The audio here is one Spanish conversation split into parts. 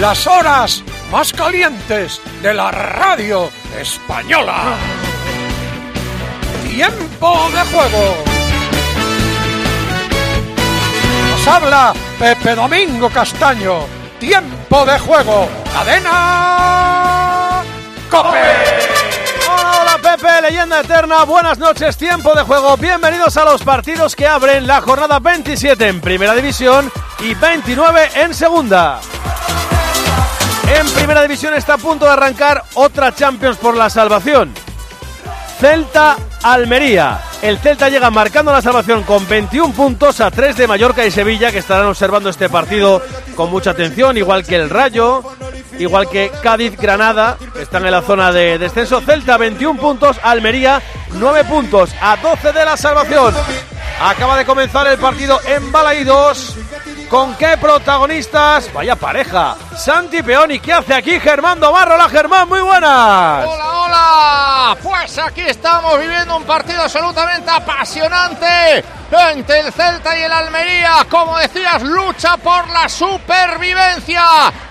Las horas más calientes de la radio española. Tiempo de juego. Nos habla Pepe Domingo Castaño. Tiempo de juego. Cadena. Cope. Pepe, leyenda eterna, buenas noches, tiempo de juego, bienvenidos a los partidos que abren la jornada 27 en Primera División y 29 en Segunda. En Primera División está a punto de arrancar otra Champions por la salvación. Celta Almería. El Celta llega marcando la salvación con 21 puntos a 3 de Mallorca y Sevilla que estarán observando este partido con mucha atención, igual que el Rayo, igual que Cádiz Granada, están en la zona de descenso. Celta 21 puntos, Almería 9 puntos a 12 de la salvación. Acaba de comenzar el partido en Balaídos. ¿Con qué protagonistas? Vaya pareja. Santi Peoni, ¿qué hace aquí Germán Domarro? Hola Germán, muy buenas. Hola, hola. Pues aquí estamos viviendo un partido absolutamente apasionante entre el Celta y el Almería. Como decías, lucha por la supervivencia.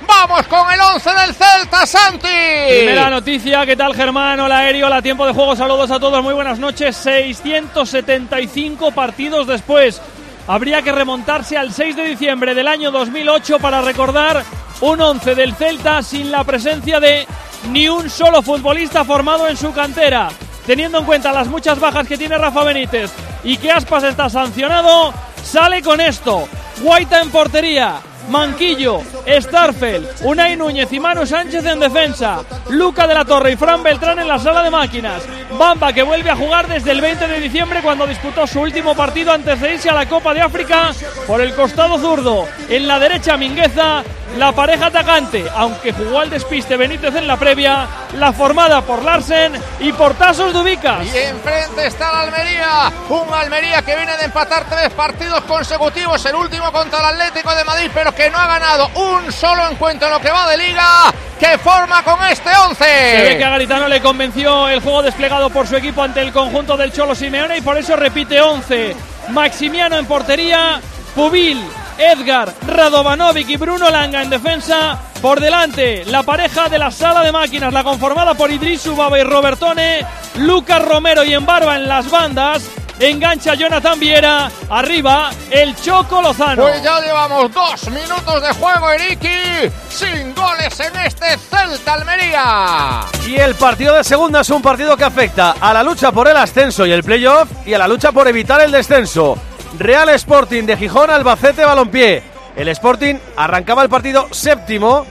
Vamos con el 11 del Celta, Santi. Primera noticia, ¿qué tal Germán? Hola Aéreo, hola tiempo de juego, saludos a todos, muy buenas noches. 675 partidos después. Habría que remontarse al 6 de diciembre del año 2008 para recordar un 11 del Celta sin la presencia de ni un solo futbolista formado en su cantera. Teniendo en cuenta las muchas bajas que tiene Rafa Benítez y que Aspas está sancionado, sale con esto. Guaita en portería, Manquillo, Starfel, Unai Núñez y Manu Sánchez en defensa, Luca de la Torre y Fran Beltrán en la sala de máquinas, Bamba que vuelve a jugar desde el 20 de diciembre cuando disputó su último partido irse a la Copa de África por el costado zurdo, en la derecha Mingueza, la pareja atacante, aunque jugó al despiste Benítez en la previa, la formada por Larsen y por Tasos Dubicas. Y enfrente está la Almería, un Almería que viene de empatar tres partidos consecutivos, el último contra el Atlético de Madrid, pero que no ha ganado un solo encuentro en lo que va de liga, que forma con este 11. Se ve que a Garitano le convenció el juego desplegado por su equipo ante el conjunto del Cholo Simeone y por eso repite 11. Maximiano en portería, Pubil, Edgar, Radovanovic y Bruno Langa en defensa. Por delante, la pareja de la sala de máquinas, la conformada por Idris Ubaba y Robertone, Lucas Romero y Embarba en las bandas. Engancha Jonathan Viera. Arriba, el Choco Lozano. Pues ya llevamos dos minutos de juego, Eriki. Sin goles en este Celta Almería. Y el partido de segunda es un partido que afecta a la lucha por el ascenso y el playoff y a la lucha por evitar el descenso. Real Sporting de Gijón, Albacete, Balompié. El Sporting arrancaba el partido séptimo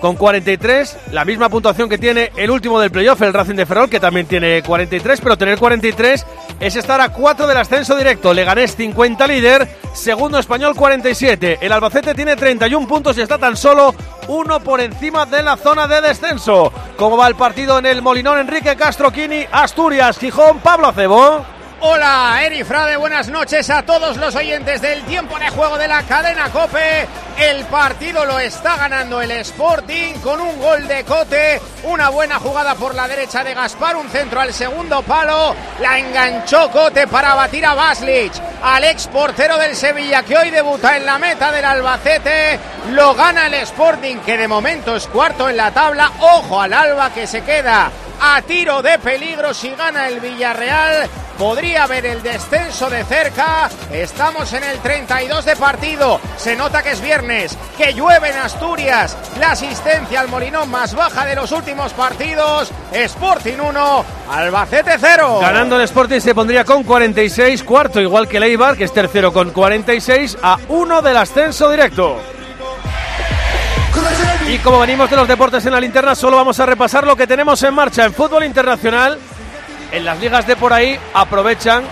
con 43, la misma puntuación que tiene el último del playoff, el Racing de Ferrol, que también tiene 43, pero tener 43 es estar a 4 del ascenso directo. Leganés 50 líder, segundo español 47. El Albacete tiene 31 puntos y está tan solo uno por encima de la zona de descenso. ¿Cómo va el partido en el Molinón? Enrique Castro Quini, Asturias, Gijón, Pablo Acebo. Hola, Eri Frade, buenas noches a todos los oyentes del tiempo de juego de la cadena Cope. El partido lo está ganando el Sporting con un gol de Cote, una buena jugada por la derecha de Gaspar, un centro al segundo palo, la enganchó Cote para batir a Baslich, al ex portero del Sevilla que hoy debuta en la meta del Albacete, lo gana el Sporting que de momento es cuarto en la tabla, ojo al Alba que se queda a tiro de peligro si gana el Villarreal. Podría ver el descenso de cerca. Estamos en el 32 de partido. Se nota que es viernes, que llueve en Asturias. La asistencia al Molinón más baja de los últimos partidos. Sporting 1, Albacete 0. Ganando el Sporting se pondría con 46, cuarto igual que el Eibar, que es tercero con 46, a 1 del ascenso directo. Y como venimos de los deportes en la linterna, solo vamos a repasar lo que tenemos en marcha en fútbol internacional. En las ligas de por ahí aprovechan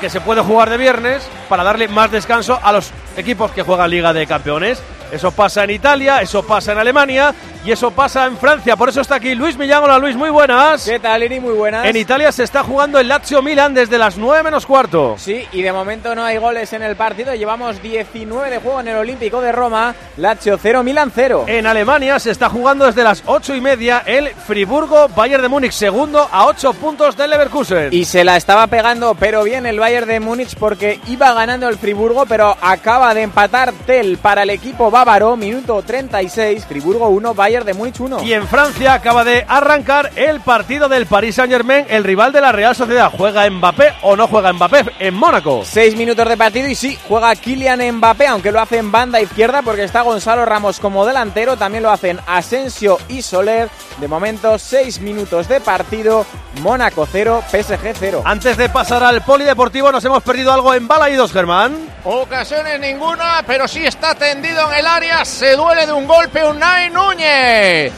que se puede jugar de viernes para darle más descanso a los equipos que juegan Liga de Campeones. Eso pasa en Italia, eso pasa en Alemania y eso pasa en Francia. Por eso está aquí Luis Millán. Hola Luis, muy buenas. ¿Qué tal, Iri? Muy buenas. En Italia se está jugando el Lazio Milan desde las 9 menos cuarto. Sí, y de momento no hay goles en el partido. Llevamos 19 de juego en el Olímpico de Roma. Lazio 0, Milan 0. En Alemania se está jugando desde las 8 y media el Friburgo Bayern de Múnich, segundo a 8 puntos del Leverkusen. Y se la estaba pegando, pero bien el Bayern de Múnich porque iba ganando el Friburgo, pero acaba de empatar Tel para el equipo bávaro, minuto 36, Friburgo 1, Bayern de Múnich 1. Y en Francia acaba de arrancar el partido del Paris Saint-Germain, el rival de la Real Sociedad. ¿Juega Mbappé o no juega Mbappé en Mónaco? Seis minutos de partido y sí, juega Kylian Mbappé, aunque lo hace en banda izquierda porque está Gonzalo Ramos como delantero, también lo hacen Asensio y Soler. De momento, seis minutos de partido, Mónaco 0, PSG 0. Antes de pasar al polideportivo, nos hemos perdido algo en Balaídos, Germán. Ocasiones ninguna, pero sí está tendido en el área. Se duele de un golpe Unai Núñez.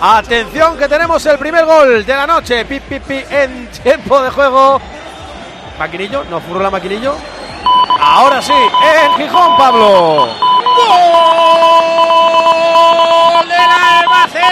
Atención que tenemos el primer gol de la noche. Pi, pi, pi, en tiempo de juego. Maquinillo, no furro la maquinillo. Ahora sí, en Gijón, Pablo. ¡Gol del Albacete!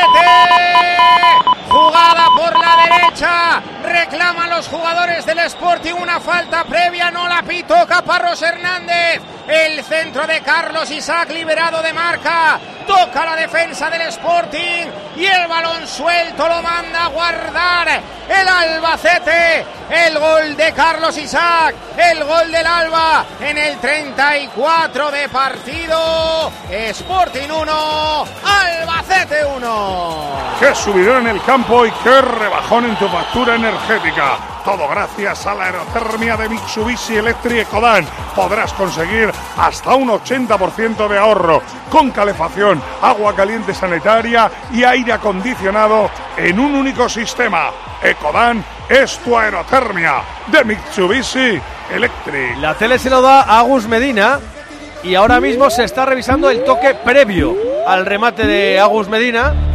Jugada por la derecha. Reclaman los jugadores del Sporting una falta previa. No la pito Caparros Hernández. El centro de Carlos Isaac liberado de marca. Toca la defensa del Sporting. Y el balón suelto lo manda a guardar el Albacete. El gol de Carlos Isaac. El gol del Alba en el 34 de partido. Sporting 1. Albacete 1. Qué subidón en el campo y qué rebajón en tu factura energética. Todo gracias a la aerotermia de Mitsubishi Electric Ecodan. Podrás conseguir hasta un 80% de ahorro con calefacción, agua caliente sanitaria y aire acondicionado en un único sistema. Ecodan es tu aerotermia de Mitsubishi Electric. La tele se lo da a Agus Medina y ahora mismo se está revisando el toque previo al remate de Agus Medina.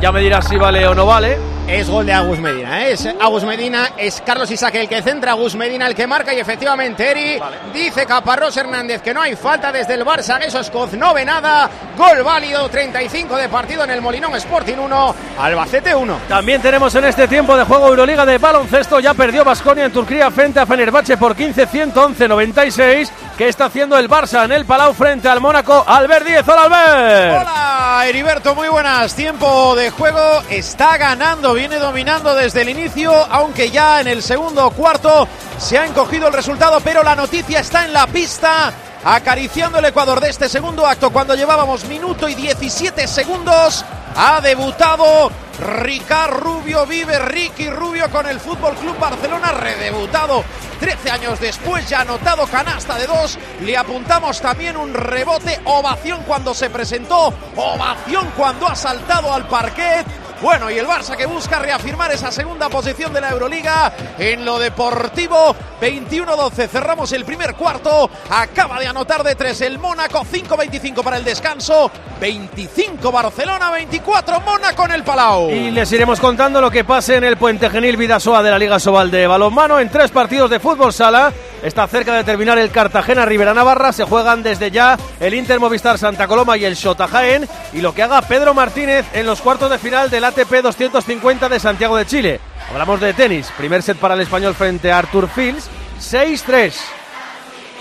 Ya me dirás si vale o no vale. Es gol de Agus Medina, ¿eh? es Agus Medina, es Carlos Isaac el que centra, Agus Medina el que marca y efectivamente Eri dice Caparrós Hernández que no hay falta desde el Barça, eso es Coz, no ve nada, gol válido, 35 de partido en el Molinón Sporting 1, Albacete 1. También tenemos en este tiempo de juego Euroliga de baloncesto, ya perdió Basconia en Turquía frente a Fenerbahce por 15-111-96. ¿Qué está haciendo el Barça en el Palau frente al Mónaco? Albert 10, hola Albert. Hola Heriberto, muy buenas. Tiempo de juego, está ganando, viene dominando desde el inicio, aunque ya en el segundo cuarto se ha encogido el resultado, pero la noticia está en la pista. Acariciando el Ecuador de este segundo acto cuando llevábamos minuto y 17 segundos. Ha debutado Ricard Rubio, vive Ricky Rubio con el Fútbol Club Barcelona, redebutado 13 años después, ya anotado canasta de dos. Le apuntamos también un rebote, ovación cuando se presentó, ovación cuando ha saltado al parquet. Bueno, y el Barça que busca reafirmar esa segunda posición de la Euroliga en lo deportivo. 21-12, cerramos el primer cuarto. Acaba de anotar de tres el Mónaco, 5-25 para el descanso. 25 Barcelona, 24 Mónaco en el Palau. Y les iremos contando lo que pase en el Puente Genil Vidasoa de la Liga Sobal de balonmano en tres partidos de fútbol sala. Está cerca de terminar el Cartagena Rivera Navarra. Se juegan desde ya el Inter Movistar Santa Coloma y el Shota Jaén. Y lo que haga Pedro Martínez en los cuartos de final del ATP 250 de Santiago de Chile. Hablamos de tenis. Primer set para el español frente a Arthur Fields. 6-3.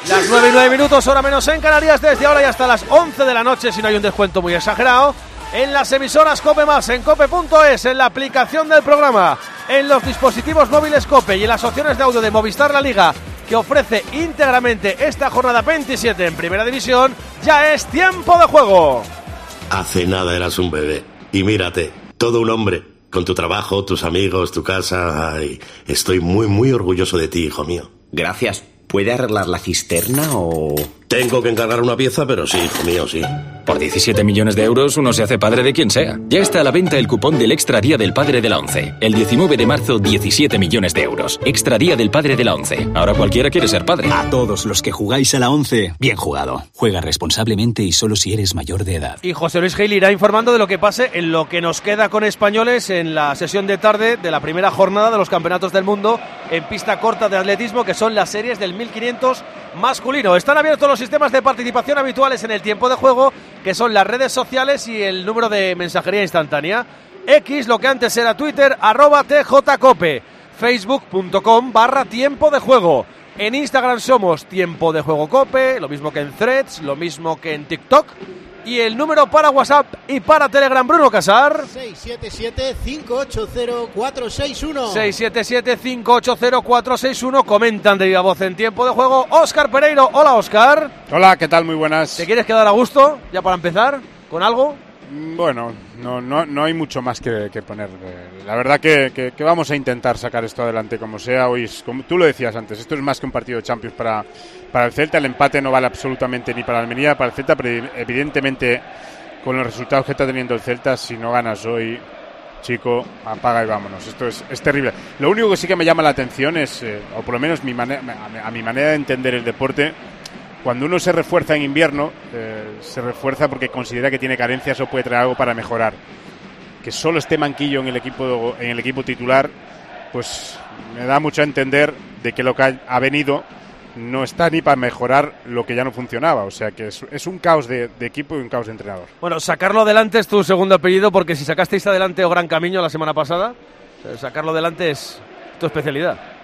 Las 9 y 9 minutos, hora menos en Canarias, desde ahora y hasta las 11 de la noche, si no hay un descuento muy exagerado. En las emisoras Cope Más, en cope.es, en la aplicación del programa, en los dispositivos móviles Cope y en las opciones de audio de Movistar La Liga, que ofrece íntegramente esta jornada 27 en Primera División, ya es tiempo de juego. Hace nada eras un bebé. Y mírate, todo un hombre. Con tu trabajo, tus amigos, tu casa. Ay, estoy muy, muy orgulloso de ti, hijo mío. Gracias. ¿Puede arreglar la cisterna o...? Tengo que encargar una pieza, pero sí, hijo mío, sí. Por 17 millones de euros uno se hace padre de quien sea. Ya está a la venta el cupón del Extra Día del Padre de la ONCE. El 19 de marzo, 17 millones de euros. Extra Día del Padre de la ONCE. Ahora cualquiera quiere ser padre. A todos los que jugáis a la ONCE, bien jugado. Juega responsablemente y solo si eres mayor de edad. Y José Luis Gil irá informando de lo que pase en lo que nos queda con españoles en la sesión de tarde de la primera jornada de los campeonatos del mundo en pista corta de atletismo, que son las series del 1500 masculino. Están abiertos los sistemas de participación habituales en el tiempo de juego, que son las redes sociales y el número de mensajería instantánea. X, lo que antes era Twitter, arroba TJCope, facebook.com barra tiempo de juego. En Instagram somos Tiempo de Juego Cope, lo mismo que en Threads, lo mismo que en TikTok. Y el número para WhatsApp y para Telegram, Bruno Casar. 677-580-461. 677-580-461. Comentan de viva voz en tiempo de juego. Óscar Pereiro. Hola, Óscar. Hola, ¿qué tal? Muy buenas. ¿Te quieres quedar a gusto? Ya para empezar, ¿con algo? Mm, Bueno, no, no, no hay mucho más que, poner. Eh, La verdad que, que- vamos a intentar sacar esto adelante como sea. Hoy, como tú lo decías antes, esto es más que un partido de Champions para, para el Celta. El empate no vale absolutamente ni para la Almería, para el Celta, pero evidentemente con los resultados que está teniendo el Celta, si no ganas hoy, chico, apaga y vámonos. Esto es, es terrible. Lo único que sí que me llama la atención es, eh, o por lo menos a mi manera de entender el deporte, cuando uno se refuerza en invierno, eh, se refuerza porque considera que tiene carencias o puede traer algo para mejorar. Que solo esté Manquillo en el equipo en el equipo titular, pues me da mucho a entender de que lo que ha, venido no está ni para mejorar lo que ya no funcionaba. O sea que es, es un caos de, de equipo y un caos de entrenador. Bueno, sacarlo adelante es tu segundo apellido porque si sacasteis adelante o Gran Camino la semana pasada, eh, sacarlo adelante es tu especialidad.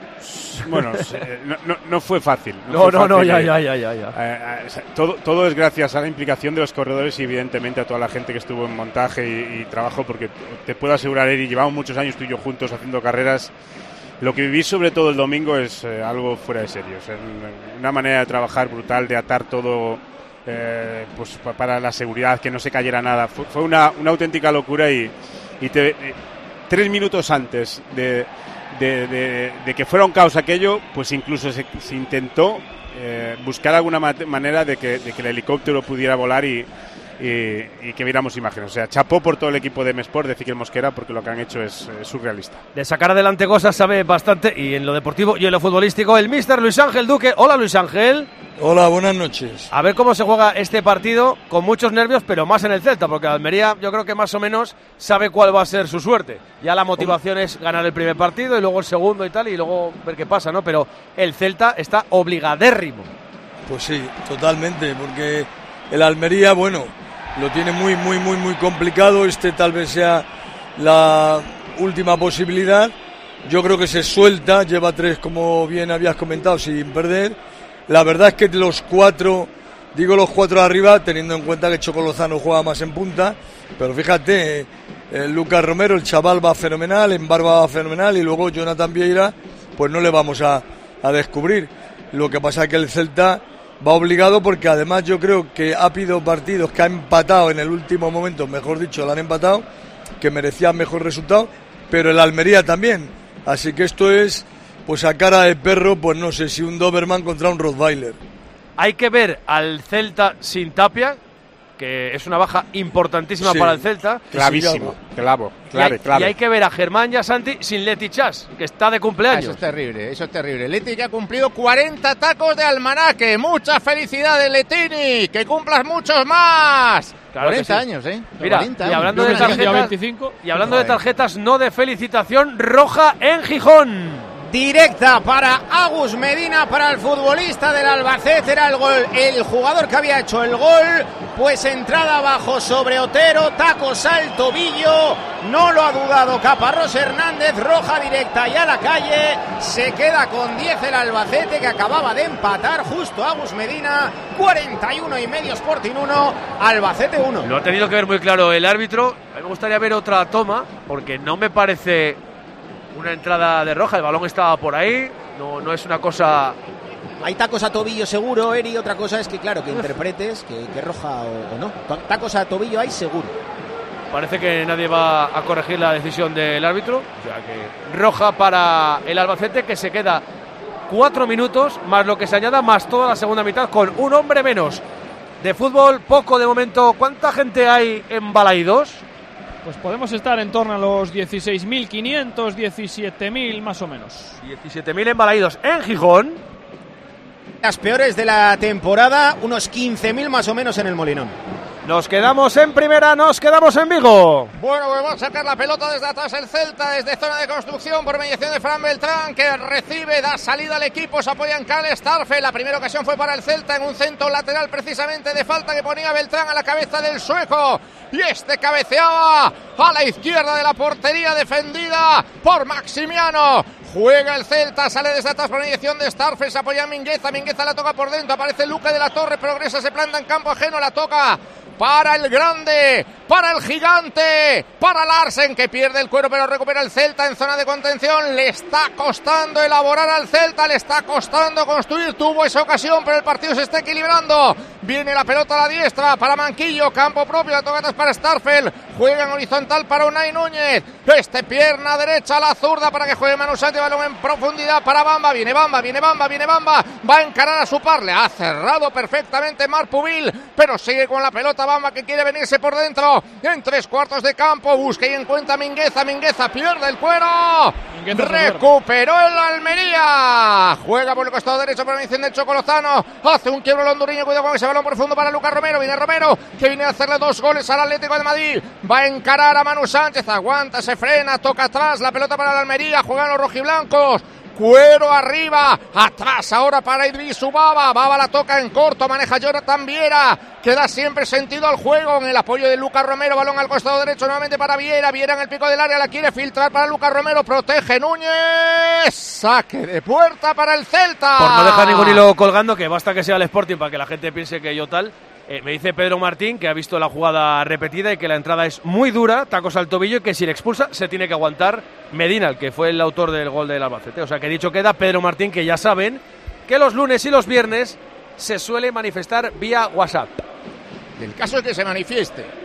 Bueno, eh, no, no- no fue fácil. No, no, no, ya, eh. ya, ya, ya, ya. Eh, eh, todo, todo es gracias a la implicación de los corredores y evidentemente a toda la gente que estuvo en montaje y, y trabajo, porque te puedo asegurar, Eri, llevamos muchos años tú y yo juntos haciendo carreras. Lo que viví sobre todo el domingo es eh, algo fuera de serio. O sea, un- una manera de trabajar brutal, de atar todo pues, pa- para la seguridad, que no se cayera nada. Fue, fue una, una auténtica locura y, y te- tres minutos antes de, de- de- que fuera un caos aquello, pues incluso se, se intentó eh, buscar alguna manera de que, de que el helicóptero pudiera volar y, y- y que viéramos imágenes. O sea, chapó por todo el equipo de Mesport, de Ezequiel Mosquera, porque lo que han hecho es eh, surrealista. De sacar adelante cosas sabe bastante y en lo deportivo y en lo futbolístico el mister Luis Ángel Duque. Hola Luis Ángel. Hola, buenas noches. A ver cómo se juega este partido con muchos nervios, pero más en el Celta, porque Almería yo creo que más o menos sabe cuál va a ser su suerte. Ya la motivación es ganar el primer partido y luego el segundo y tal, y luego ver qué pasa, ¿no? Pero el Celta está obligadérrimo. Pues sí, totalmente, porque el Almería, bueno, lo tiene muy, muy, muy, muy complicado. Este tal vez sea la última posibilidad. Yo creo que se suelta, lleva tres, como bien habías comentado, sin perder. La verdad es que los cuatro, digo los cuatro arriba, teniendo en cuenta que Chocolozano juega más en punta, pero fíjate, eh, Lucas Romero, el chaval va fenomenal, en Barba va fenomenal, y luego Jonathan Vieira, pues no le vamos a, a descubrir. Lo que pasa es que el Celta va obligado porque además yo creo que ha habido partidos que ha empatado en el último momento, mejor dicho, lo han empatado, que merecían mejor resultado, pero el Almería también. Así que esto es, pues a cara de perro, pues no sé si un Doberman contra un Rottweiler. Hay que ver al Celta sin Tapia, que es una baja importantísima Sí, para el Celta. Clavísimo, clavo, clave, clave. y hay que ver a Germán y a Santi sin Leti Chas, que está de cumpleaños. Eso es terrible, eso es terrible. Leti que ha cumplido 40 tacos de almanaque. Muchas felicidades, Letini. Que cumplas muchos más. Claro que 40 sí. años, ¿eh? Mira, 40 y hablando de años. tarjetas, y hablando de tarjetas no de felicitación, roja en Gijón. Directa para Agus Medina, para el futbolista del Albacete. Era el gol, el jugador que había hecho el gol. Pues entrada abajo sobre Otero, tacos al tobillo. No lo ha dudado Caparrós Hernández, roja directa y a la calle. Se queda con 10 el Albacete que acababa de empatar justo Agus Medina. 41 y medio Sporting 1, Albacete 1. Lo ha tenido que ver muy claro el árbitro. A mí me gustaría ver otra toma, porque no me parece una entrada de roja. El balón estaba por ahí. No, no es una cosa. Hay tacos a tobillo seguro, Eri. Otra cosa es que, claro, que interpretes que, que roja o, o no. Ta- Tacos a tobillo hay seguro. Parece que nadie va a corregir la decisión del árbitro. O sea que roja para el Albacete, que se queda cuatro minutos, más lo que se añada, más toda la segunda mitad, con un hombre menos. De fútbol, poco de momento. ¿Cuánta gente hay en Balaidos? Pues podemos estar en torno a los 16.500, 17.000 más o menos. 17.000 en Balaidos. En Gijón. Las peores de la temporada, unos 15.000 más o menos en el Molinón. Nos quedamos en primera, nos quedamos en Vigo. Bueno, pues va a sacar la pelota desde atrás el Celta, desde zona de construcción por mediación de Fran Beltrán, que recibe, da salida al equipo, se apoya en Cal Starfe. La primera ocasión fue para el Celta en un centro lateral precisamente de falta que ponía Beltrán a la cabeza del sueco. Y este cabeceaba a la izquierda de la portería defendida por Maximiano. Juega el Celta, sale desde atrás por mediación de Starfe, se apoya en Mingueza, Mingueza la toca por dentro, aparece Luca de la Torre, progresa, se planta en campo ajeno, la toca para el grande, para el gigante, para Larsen que pierde el cuero pero recupera el Celta en zona de contención. Le está costando elaborar al Celta, le está costando construir. Tuvo esa ocasión, pero el partido se está equilibrando. Viene la pelota a la diestra para Manquillo, campo propio, la toca para Starfel. Juega en horizontal para Unai Núñez. Este pierna derecha a la zurda para que juegue Manu Sánchez, balón en profundidad para Bamba. Viene Bamba, viene Bamba, viene Bamba. Va a encarar a su par. Le ha cerrado perfectamente Mar Pubil, pero sigue con la pelota Que quiere venirse por dentro. En tres cuartos de campo, busca y encuentra a Mingueza. Mingueza pierde el cuero. Recuperó el Almería. Juega por el costado derecho para la de Chocolozano. Hace un quiebro el hondureño. Cuidado con ese balón profundo para Lucas Romero. Viene Romero que viene a hacerle dos goles al Atlético de Madrid. Va a encarar a Manu Sánchez. Aguanta, se frena, toca atrás. La pelota para la Almería. Juegan los rojiblancos. Cuero arriba, atrás ahora para Idris Ubaba. Baba la toca en corto, maneja Jonathan Viera, que da siempre sentido al juego en el apoyo de Lucas Romero. Balón al costado derecho nuevamente para Viera. Viera en el pico del área, la quiere filtrar para Lucas Romero. Protege Núñez. Saque de puerta para el Celta. Por no dejar ningún hilo colgando, que basta que sea el Sporting para que la gente piense que yo tal. Eh, me dice Pedro Martín que ha visto la jugada repetida y que la entrada es muy dura, tacos al tobillo y que si le expulsa se tiene que aguantar Medina, el que fue el autor del gol del Albacete. O sea que dicho queda Pedro Martín que ya saben que los lunes y los viernes se suele manifestar vía WhatsApp. El caso es que se manifieste.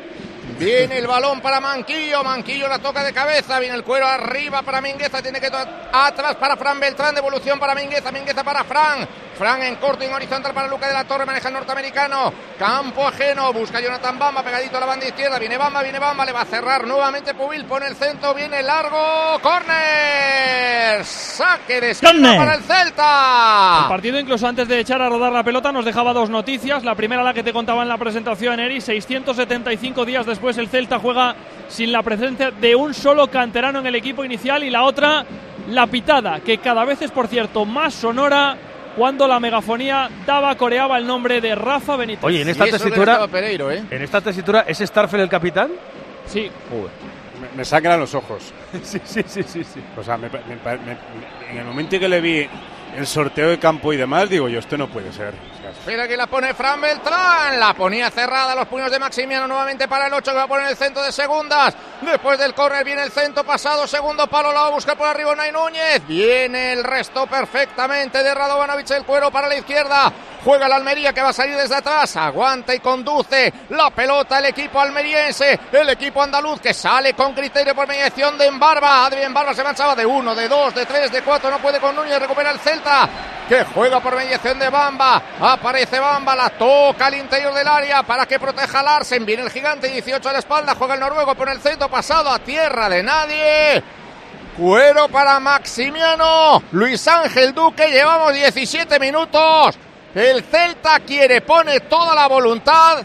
Viene el balón para Manquillo, Manquillo la toca de cabeza, viene el cuero arriba para Mingueza, tiene que atrás para Fran Beltrán, devolución para Mingueza, Mingueza para Fran, Fran en corto y en horizontal para Luca de la Torre, maneja el norteamericano, campo ajeno, busca Jonathan Bamba, pegadito a la banda izquierda, viene Bamba, viene Bamba, le va a cerrar nuevamente Pubil, pone el centro, viene largo, córner, saque de esquina para el Celta. El partido incluso antes de echar a rodar la pelota nos dejaba dos noticias, la primera la que te contaba en la presentación, Eri, 675 días después el Celta juega sin la presencia de un solo canterano en el equipo inicial y la otra, la pitada, que cada vez es, por cierto, más sonora cuando la megafonía daba, coreaba el nombre de Rafa Benítez. Oye, en esta tesitura, ¿eh? en esta tesitura, ¿es Starfel el capitán? Sí. Me, me sangran los ojos. sí, sí, sí, sí, sí. O sea, en el momento en que le vi el sorteo de campo y demás, digo yo, esto no puede ser. Mira que la pone Fran Beltrán. La ponía cerrada los puños de Maximiano nuevamente para el 8 que va a poner el centro de segundas. Después del córner viene el centro pasado. Segundo palo la va a buscar por arriba Nay Núñez. Viene el resto perfectamente de Radovanovic el cuero para la izquierda. Juega la Almería que va a salir desde atrás. Aguanta y conduce la pelota el equipo almeriense. El equipo andaluz que sale con criterio por mediación de Embarba. Adrián Embarba se marchaba de uno, de dos, de tres, de cuatro. No puede con Núñez. Recupera el Celta que juega por mediación de Bamba. Aparece Bamba, la toca al interior del área para que proteja a Larsen. Viene el gigante, 18 a la espalda, juega el noruego por el centro pasado a tierra de nadie. Cuero para Maximiano. Luis Ángel Duque, llevamos 17 minutos. El Celta quiere, pone toda la voluntad,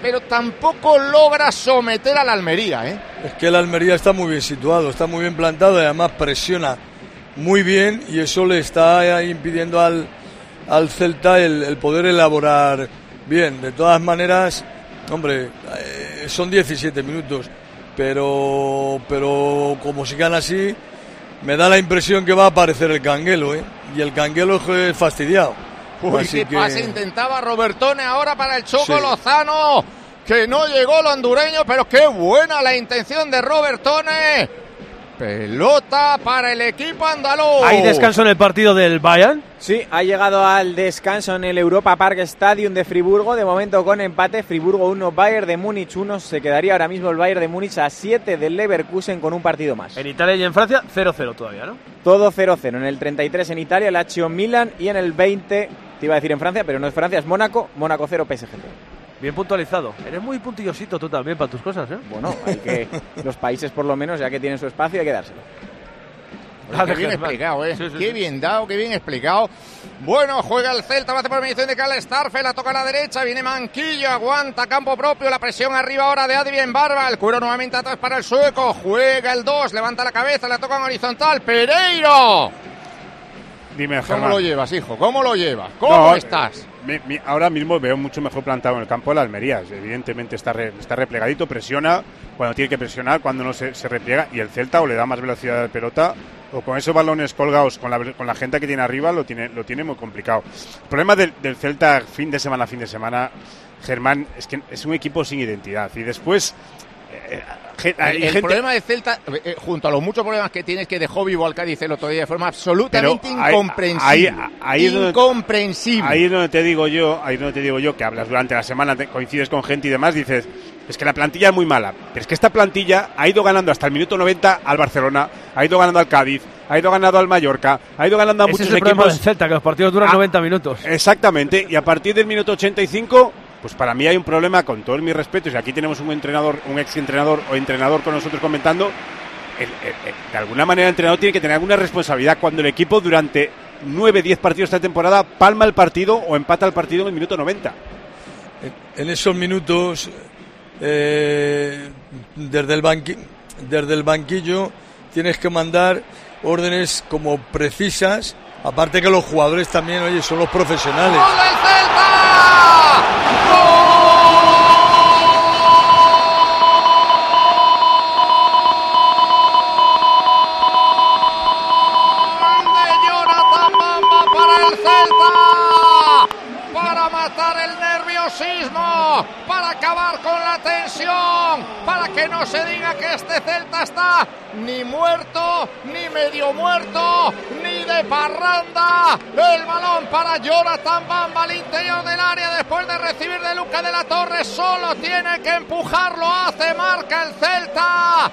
pero tampoco logra someter a la Almería. ¿eh? Es que la Almería está muy bien situado, está muy bien plantado y además presiona muy bien y eso le está impidiendo al, al Celta el, poder elaborar bien. De todas maneras, hombre, eh, son 17 minutos, pero, pero como sigan así, me da la impresión que va a aparecer el canguelo, ¿eh? y el canguelo es fastidiado. Uy, qué pase intentaba Robertone ahora para el Choco Lozano. Que no llegó el hondureño, pero qué buena la intención de Robertone. Pelota para el equipo andaluz. ¿Hay descanso en el partido del Bayern? Sí, ha llegado al descanso en el Europa Park Stadium de Friburgo. De momento con empate, Friburgo 1, Bayern de Múnich 1. Se quedaría ahora mismo el Bayern de Múnich a 7 del Leverkusen con un partido más. En Italia y en Francia, 0-0 todavía, ¿no? Todo 0-0. En el 33 en Italia, Lazio Milan y en el 20 te iba a decir en Francia, pero no es Francia, es Mónaco, Mónaco 0, PSG Bien puntualizado. Eres muy puntillosito tú también para tus cosas, ¿eh? Bueno, hay que los países por lo menos, ya que tienen su espacio, hay que dárselo. Qué bien explicado, ¿eh? qué bien dado, qué bien explicado. Bueno, juega el Celta, va a hacer por medición de Cal Starfe, la toca a la derecha, viene Manquillo, aguanta campo propio, la presión arriba ahora de Adrien Barba, el cuero nuevamente atrás para el sueco, juega el 2, levanta la cabeza, la toca en horizontal, Pereiro. Dime, ¿Cómo Germán. lo llevas, hijo? ¿Cómo lo llevas? ¿Cómo No, estás? Mi- mi- ahora mismo veo mucho mejor plantado en el campo el Almería. Evidentemente está, re- está replegadito, presiona cuando tiene que presionar, cuando no se, se repliega. Y el Celta o le da más velocidad de pelota o con esos balones colgados con la, con la gente que tiene arriba lo tiene, lo tiene muy complicado. El problema del, del Celta fin de semana fin de semana, Germán, es que es un equipo sin identidad. Y después... El, el gente- problema de Celta, eh, junto a los muchos problemas que tiene, es que dejó vivo al Cádiz el otro día de forma absolutamente incomprensible. ahí- ahí es donde- incomprensible. Ahí es donde te digo yo, ahí es donde te digo yo que hablas durante la semana, te- coincides con gente y demás, dices, es que la plantilla es muy mala. Pero es que esta plantilla ha ido ganando hasta el minuto 90 al Barcelona, ha ido ganando al Cádiz, ha ido ganando al Mallorca, ha ido ganando a Ese muchos es el problema equipos. del Celta, que los partidos duran Ah, 90 minutos. Exactamente, y a partir del minuto 85, pues para mí hay un problema con todos mis respetos, y aquí tenemos un entrenador, un ex entrenador o entrenador con nosotros comentando, el- el- el- de alguna manera el entrenador tiene que tener alguna responsabilidad cuando el equipo durante 9, 10 partidos esta temporada palma el partido o empata el partido en el minuto 90. En esos minutos, eh, desde, el banqui- desde el banquillo, tienes que mandar órdenes como precisas. Aparte que los jugadores también, oye, son los profesionales. de matar el nerviosismo, para acabar con la tensión, para que no se diga que este Celta está ni muerto, ni medio muerto, ni de parranda. El balón para Jonathan Bamba al interior del área después de recibir de Luca de la Torre, solo tiene que empujarlo, hace marca el Celta.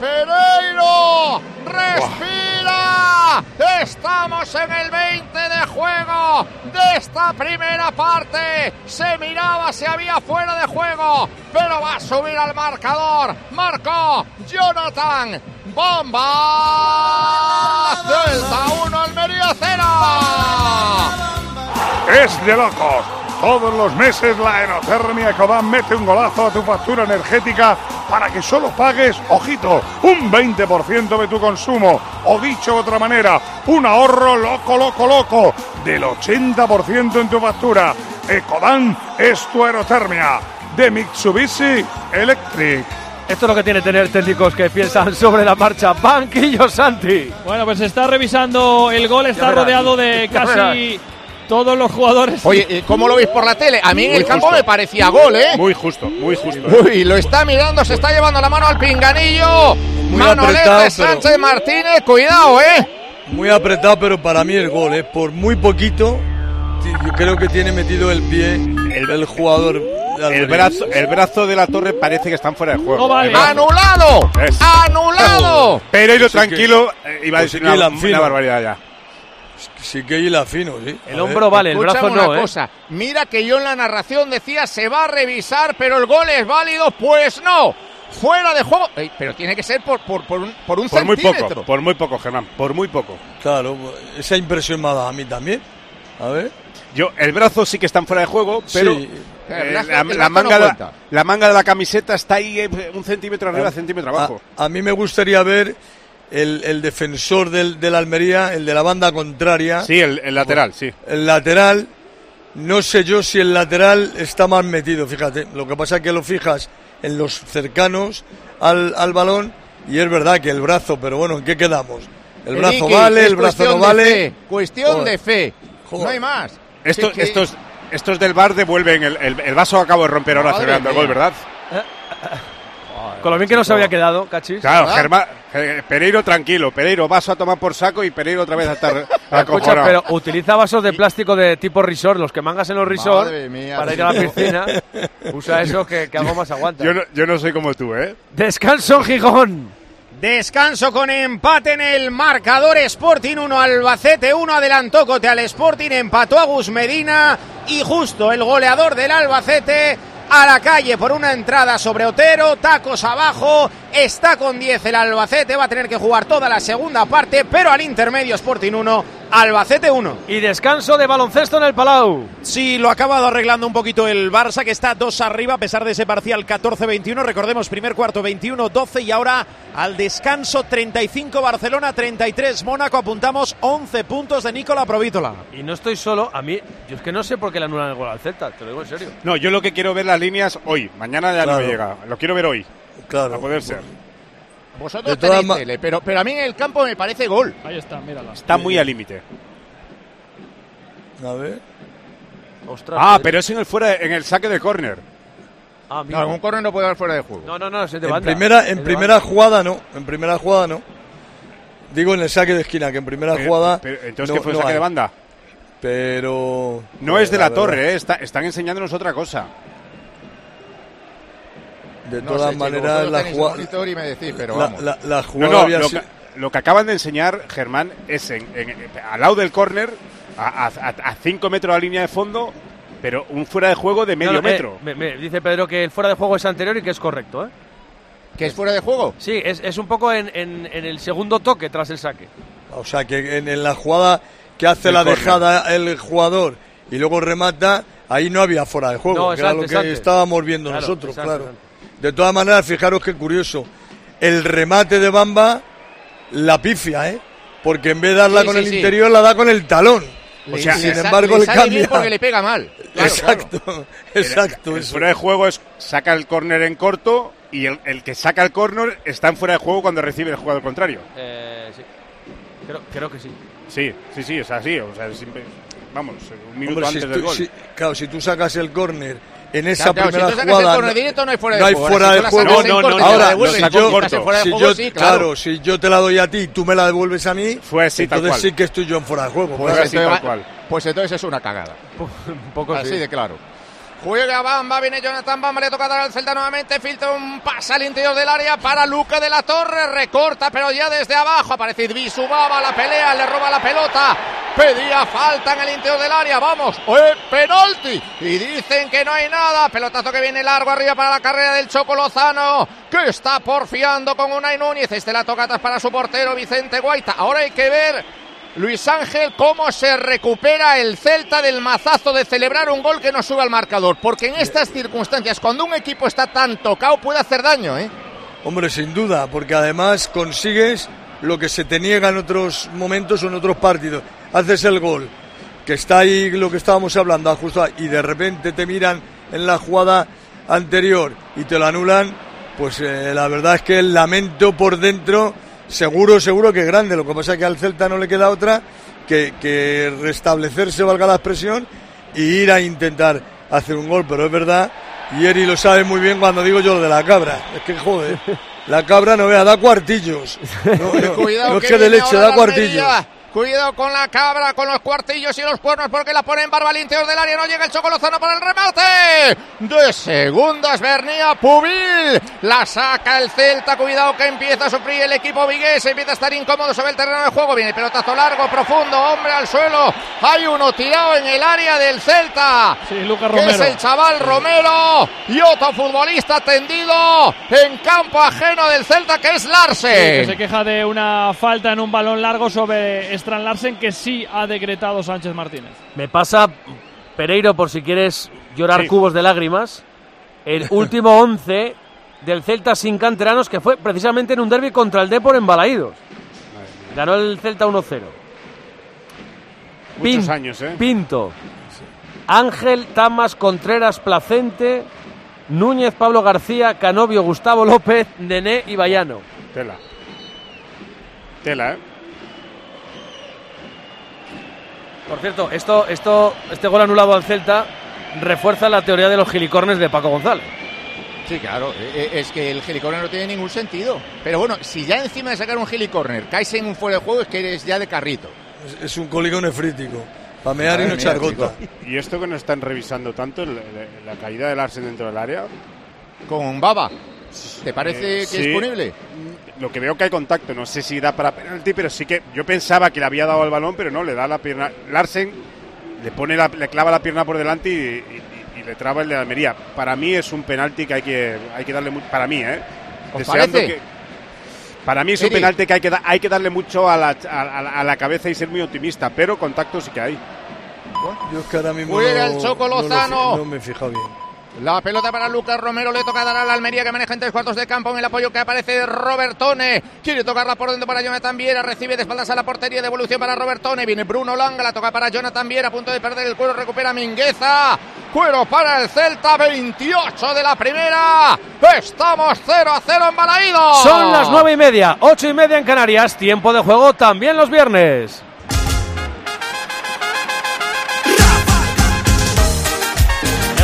Pereiro, respira. Estamos en el 20 de juego de esta primera parte. Se miraba si había fuera de juego, pero va a subir al marcador. Marcó Jonathan Bomba. Celta 1, Almería 0. Es de locos. Todos los meses la aerotermia Ecodan mete un golazo a tu factura energética para que solo pagues, ojito, un 20% de tu consumo. O dicho de otra manera, un ahorro loco, loco, loco del 80% en tu factura. Ecodan es tu aerotermia de Mitsubishi Electric. Esto es lo que tiene tener técnicos que piensan sobre la marcha. Banquillo Santi. Bueno, pues se está revisando el gol, está rodeado de casi todos los jugadores. Oye, eh, ¿cómo lo veis por la tele? A mí en Muy el campo justo. me parecía gol, ¿eh? Muy justo, muy justo. Uy, lo está mirando, se está llevando la mano al pinganillo. Manolete apretado, pero- Sánchez Martínez, cuidado, ¿eh? Muy apretado, pero para mí el gol, ¿eh? por muy poquito, yo creo que tiene metido el pie el, jugador. de El brazo, el brazo de la torre parece que están fuera de juego. No vale. El. ¡Anulado! Es- ¡Anulado! Que- tranquilo, eh, iba a pues decir una barbaridad ya. Sí que hila fino, sí. El A hombro ver. vale, el brazo no, una ¿eh? cosa. Mira que yo en la narración decía se va a revisar, pero el gol es válido. Pues no. Fuera de juego. Ey, pero tiene que ser por, por, por un, por un Por muy centímetro. poco, por muy poco, Germán, por muy poco. Claro, esa impresión me ha dado a mí también. A ver. Yo, el brazo sí que están fuera de juego, pero Sí. eh, brazo- la, manga no de la, manga de la camiseta está ahí eh, un centímetro arriba, centímetro abajo. A, a mí me gustaría ver el, el defensor del, del Almería, el de la banda contraria. sí, el, el lateral, sí. El lateral, no sé yo si el lateral está más metido, fíjate. Lo que pasa es que lo fijas en los cercanos al, al balón y es verdad que el brazo, pero bueno, ¿en qué quedamos? El brazo Enrique, vale, es el brazo cuestión no de vale. fe, cuestión Joder. de fe. Joder. No hay más. Estos, Que- que- estos, estos del bar devuelven el, el, el vaso acabo de romper ahora Madre celebrando el gol. ¿verdad? Con lo bien que nos había quedado, Cachis. Claro, ¿verdad? Germán, eh, Pereiro tranquilo, Pereiro vaso a tomar por saco y Pereiro otra vez a estar Escucha, pero utiliza vasos de plástico de tipo resort, los que mangas en los resort mía, para ir a la piscina. Usa eso que, que algo más aguanta. Yo no, yo no soy como tú, ¿eh? Descanso Gijón. Descanso con empate en el marcador Sporting 1 Albacete 1 adelantó Cote al Sporting empató a Gus Medina y justo el goleador del Albacete a la calle por una entrada sobre Otero, tacos abajo, está con 10 el Albacete, va a tener que jugar toda la segunda parte, pero al intermedio Sporting 1, Albacete 1. Y descanso de baloncesto en el Palau. Sí, lo ha acabado arreglando un poquito el Barça, que está dos arriba a pesar de ese parcial 14-21. Recordemos, primer cuarto 21-12 y ahora al descanso 35 Barcelona, 33 Mónaco. Apuntamos 11 puntos de Nicola Provítola. Y no estoy solo, a mí, yo es que no sé por qué le anulan el gol al Celta, te lo digo en serio. No, yo lo que quiero ver las líneas hoy. Mañana ya Claro. no llega. Lo quiero ver hoy. Claro. A poder ser. Vosotros De todas tenéis tele, pero, pero a mí en el campo me parece gol. Ahí está, mírala. Está muy al límite. A ver. Ostras. Ah, Pedro. pero es en el fuera, en el saque de córner. Ah. No, algún córner no puede haber fuera de juego. No, no, no, es de En banda. primera, Es en primera banda. jugada no. En primera jugada no. Digo en el saque de esquina, que en primera Pero- jugada. pero, entonces, no- ¿qué fue el no saque hay. de banda? Pero. No es de la, verdad, torre, ¿eh? Está- están enseñándonos otra cosa. De No todas maneras, la jugada. monitor y me decís, pero La, vamos. la- la No, jugada no, había lo sido- que, lo que acaban de enseñar, Germán, es en, en- al lado del córner, a 5 metros de la línea de fondo, pero un fuera de juego de medio No, no, eh, metro. me- me dice Pedro que el fuera de juego es anterior y que es correcto, ¿eh? ¿Que es fuera de juego? Sí, es, es un poco en, en- en el segundo toque tras el saque. O sea, que en, en la jugada que hace El la dejada el jugador y luego remata, ahí no había fuera de juego, No, que era lo que exacto. estábamos viendo Claro, nosotros, exacto, claro. De todas maneras, fijaros qué curioso. El remate de Bamba la pifia, ¿eh? Porque en vez de darla Sí, con sí, el sí. interior, la da con el talón. O sea, sin embargo, le bien cambia. porque le pega mal. Claro, exacto, claro. exacto. el fuera de juego es saca el córner en corto y el, el que saca el córner está en fuera de juego cuando recibe el jugador contrario. Eh, sí. Creo, creo que sí. Sí, sí, sí, es así. O sea, siempre- vamos, un minuto Hombre, si antes tú- del gol. si- claro, si tú sacas el córner en esa Claro, primera si tú sacas jugada, el córner directo, no hay fuera de no hay juego. fuera Ahora, de juego. y te la Ahora, si yo, si juego, yo- sí, claro. claro. si yo te la doy a ti y tú me la devuelves a mí, Fue así, tal entonces sí que estoy yo en fuera de juego. Va- cual. pues entonces es una cagada. Un poco Así sí. de claro. Juega Bamba, viene Jonathan Bamba, le toca dar al Celta nuevamente, filtra un pase al interior del área para Luque de la Torre, recorta, pero ya desde abajo aparece Idrisu Baba, la pelea, le roba la pelota, pedía falta en el interior del área, vamos, ¡eh, penalti! Y dicen que no hay nada, pelotazo que viene largo arriba para la carrera del Choco Lozano, que está porfiando con Unai Núñez, este la toca atrás para su portero Vicente Guaita, ahora hay que ver Luis Ángel, cómo se recupera el Celta del mazazo de celebrar un gol que no sube al marcador. Porque en estas circunstancias, cuando un equipo está tan tocado, puede hacer daño, ¿eh? Hombre, sin duda, porque además consigues lo que se te niega en otros momentos o en otros partidos. Haces el gol, que está ahí lo que estábamos hablando, ajustado, y de repente te miran en la jugada anterior y te lo anulan, pues eh, la verdad es que el lamento por dentro, seguro, seguro que es grande. Lo que pasa es que al Celta no le queda otra que, que restablecerse, valga la expresión, y ir a intentar hacer un gol. Pero es verdad, y Eri lo sabe muy bien cuando digo yo lo de la cabra. Es que joder, la cabra no vea, da cuartillos. No, no, Cuidado no es que que de leche, da cuartillos. Almería. Cuidado con la cabra, con los cuartillos y los cuernos porque la pone en barba al interior del área. No llega el Chocolozano para el remate. De segundas, Bernía Pubil. La saca el Celta. Cuidado que empieza a sufrir el equipo vigués. Empieza a estar incómodo sobre el terreno de juego. Viene pelotazo largo, profundo. Hombre al suelo. Hay uno tirado en el área del Celta. Sí, Lucas Que es Romero. el chaval Romero. Y otro futbolista tendido en campo ajeno del Celta que es Sí, Larsen. que se queja de una falta en un balón largo sobre Strand Larsen que sí ha decretado Sánchez Martínez. Me pasa, Pereiro, por si quieres llorar Sí. cubos de lágrimas, el último 11 del Celta sin canteranos que fue precisamente en un derby contra el Depor en Balaídos. Ganó el Celta 1-0. Muchos Pin- años, ¿eh? Pinto, Ángel, Tamas, Contreras, Placente, Núñez, Pablo García, Canovio, Gustavo López, Nené y Bayano. Tela. Tela, ¿eh? Por cierto, esto, esto, este gol anulado al Celta refuerza la teoría de los gilicornes de Paco González. Sí, claro, eh, eh, es que el helicorner no tiene ningún sentido. Pero bueno, si ya encima de sacar un helicorner caes en un fuera de juego, es que eres ya de carrito. Es, es un cólico nefrítico. Para mear y no echar gota. ¿Y esto que no están revisando tanto, el- el- la caída del Arsen dentro del área? Con Baba, ¿te parece Eh, que es punible? Lo que veo que hay contacto, no sé si da para penalti, pero sí que yo pensaba que le había dado el balón, pero no, le da la pierna. Larsen le pone la- le clava la pierna por delante y, y- y y le traba el de Almería. Para mí es un penalti que hay que, hay que darle mucho. Para mí, ¿eh? ¿Os Deseando parece? que- para mí es un Eri. penalti que hay que, da- hay que darle mucho a la, a, a- a la cabeza y ser muy optimista, pero contacto sí que hay. Yo es que ahora mismo Juega no- el Choco no lo fi- Lozano. No, me he fijado bien. La pelota para Lucas Romero, le toca dar a la Almería que maneja en tres cuartos de campo en el apoyo que aparece Robertone. Quiere tocarla por dentro para Jonathan Viera, recibe de espaldas a la portería, devolución para Robertone. Viene Bruno Langa, la toca para Jonathan Viera, a punto de perder el cuero, recupera Mingueza. Cuero para el Celta, 28 de la primera. Estamos 0 a 0 en Balaído. Son las nueve y media, ocho y media en Canarias. Tiempo de juego también los viernes.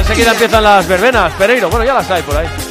Enseguida empiezan las verbenas. Pereiro, bueno, ya las hay por ahí.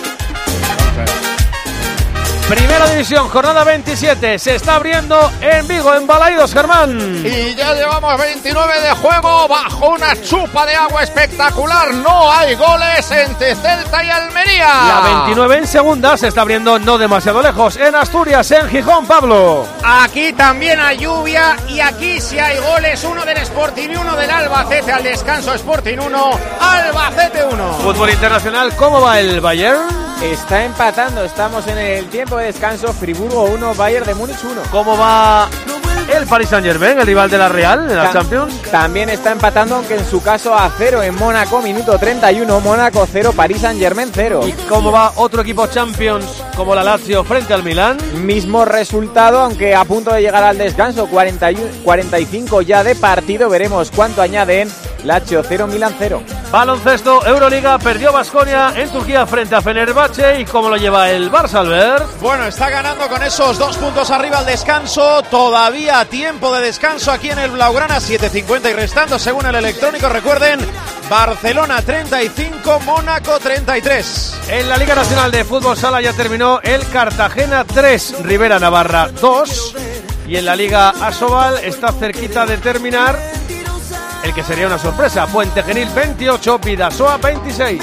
Primera división, jornada 27. Se está abriendo en Vigo, en Balaidos, Germán. Y ya llevamos 29 de juego bajo una chupa de agua espectacular. No hay goles entre Celta y Almería. La 29 en segunda se está abriendo no demasiado lejos. En Asturias, en Gijón, Pablo. Aquí también hay lluvia y aquí sí hay goles. Uno del Sporting y uno del Albacete al descanso. Sporting 1, Albacete 1. Fútbol internacional, ¿cómo va el Bayern? Está empatando, estamos en el tiempo de descanso. Friburgo 1, Bayern de Múnich 1. ¿Cómo va el Paris Saint Germain, el rival de la Real en la Champions? También está empatando, aunque en su caso a 0 en Mónaco, minuto 31. Mónaco 0, París Saint Germain 0. ¿Y cómo va otro equipo Champions como la Lazio frente al Milán? Mismo resultado, aunque a punto de llegar al descanso, 41 45 ya de partido. Veremos cuánto añaden. Lazio 0, Milan 0. Baloncesto, Euroliga, perdió Basconia en Turquía frente a Fenerbahce y cómo lo lleva el Barça, Albert. Bueno, está ganando con esos dos puntos arriba al descanso. Todavía tiempo de descanso aquí en el Blaugrana, 7.50 y restando según el electrónico. Recuerden, Barcelona 35, Mónaco 33. En la Liga Nacional de Fútbol Sala ya terminó el Cartagena 3, Rivera Navarra 2. Y en la Liga Asobal está cerquita de terminar el que sería una sorpresa. Puente Genil 28, Vidasoa 26.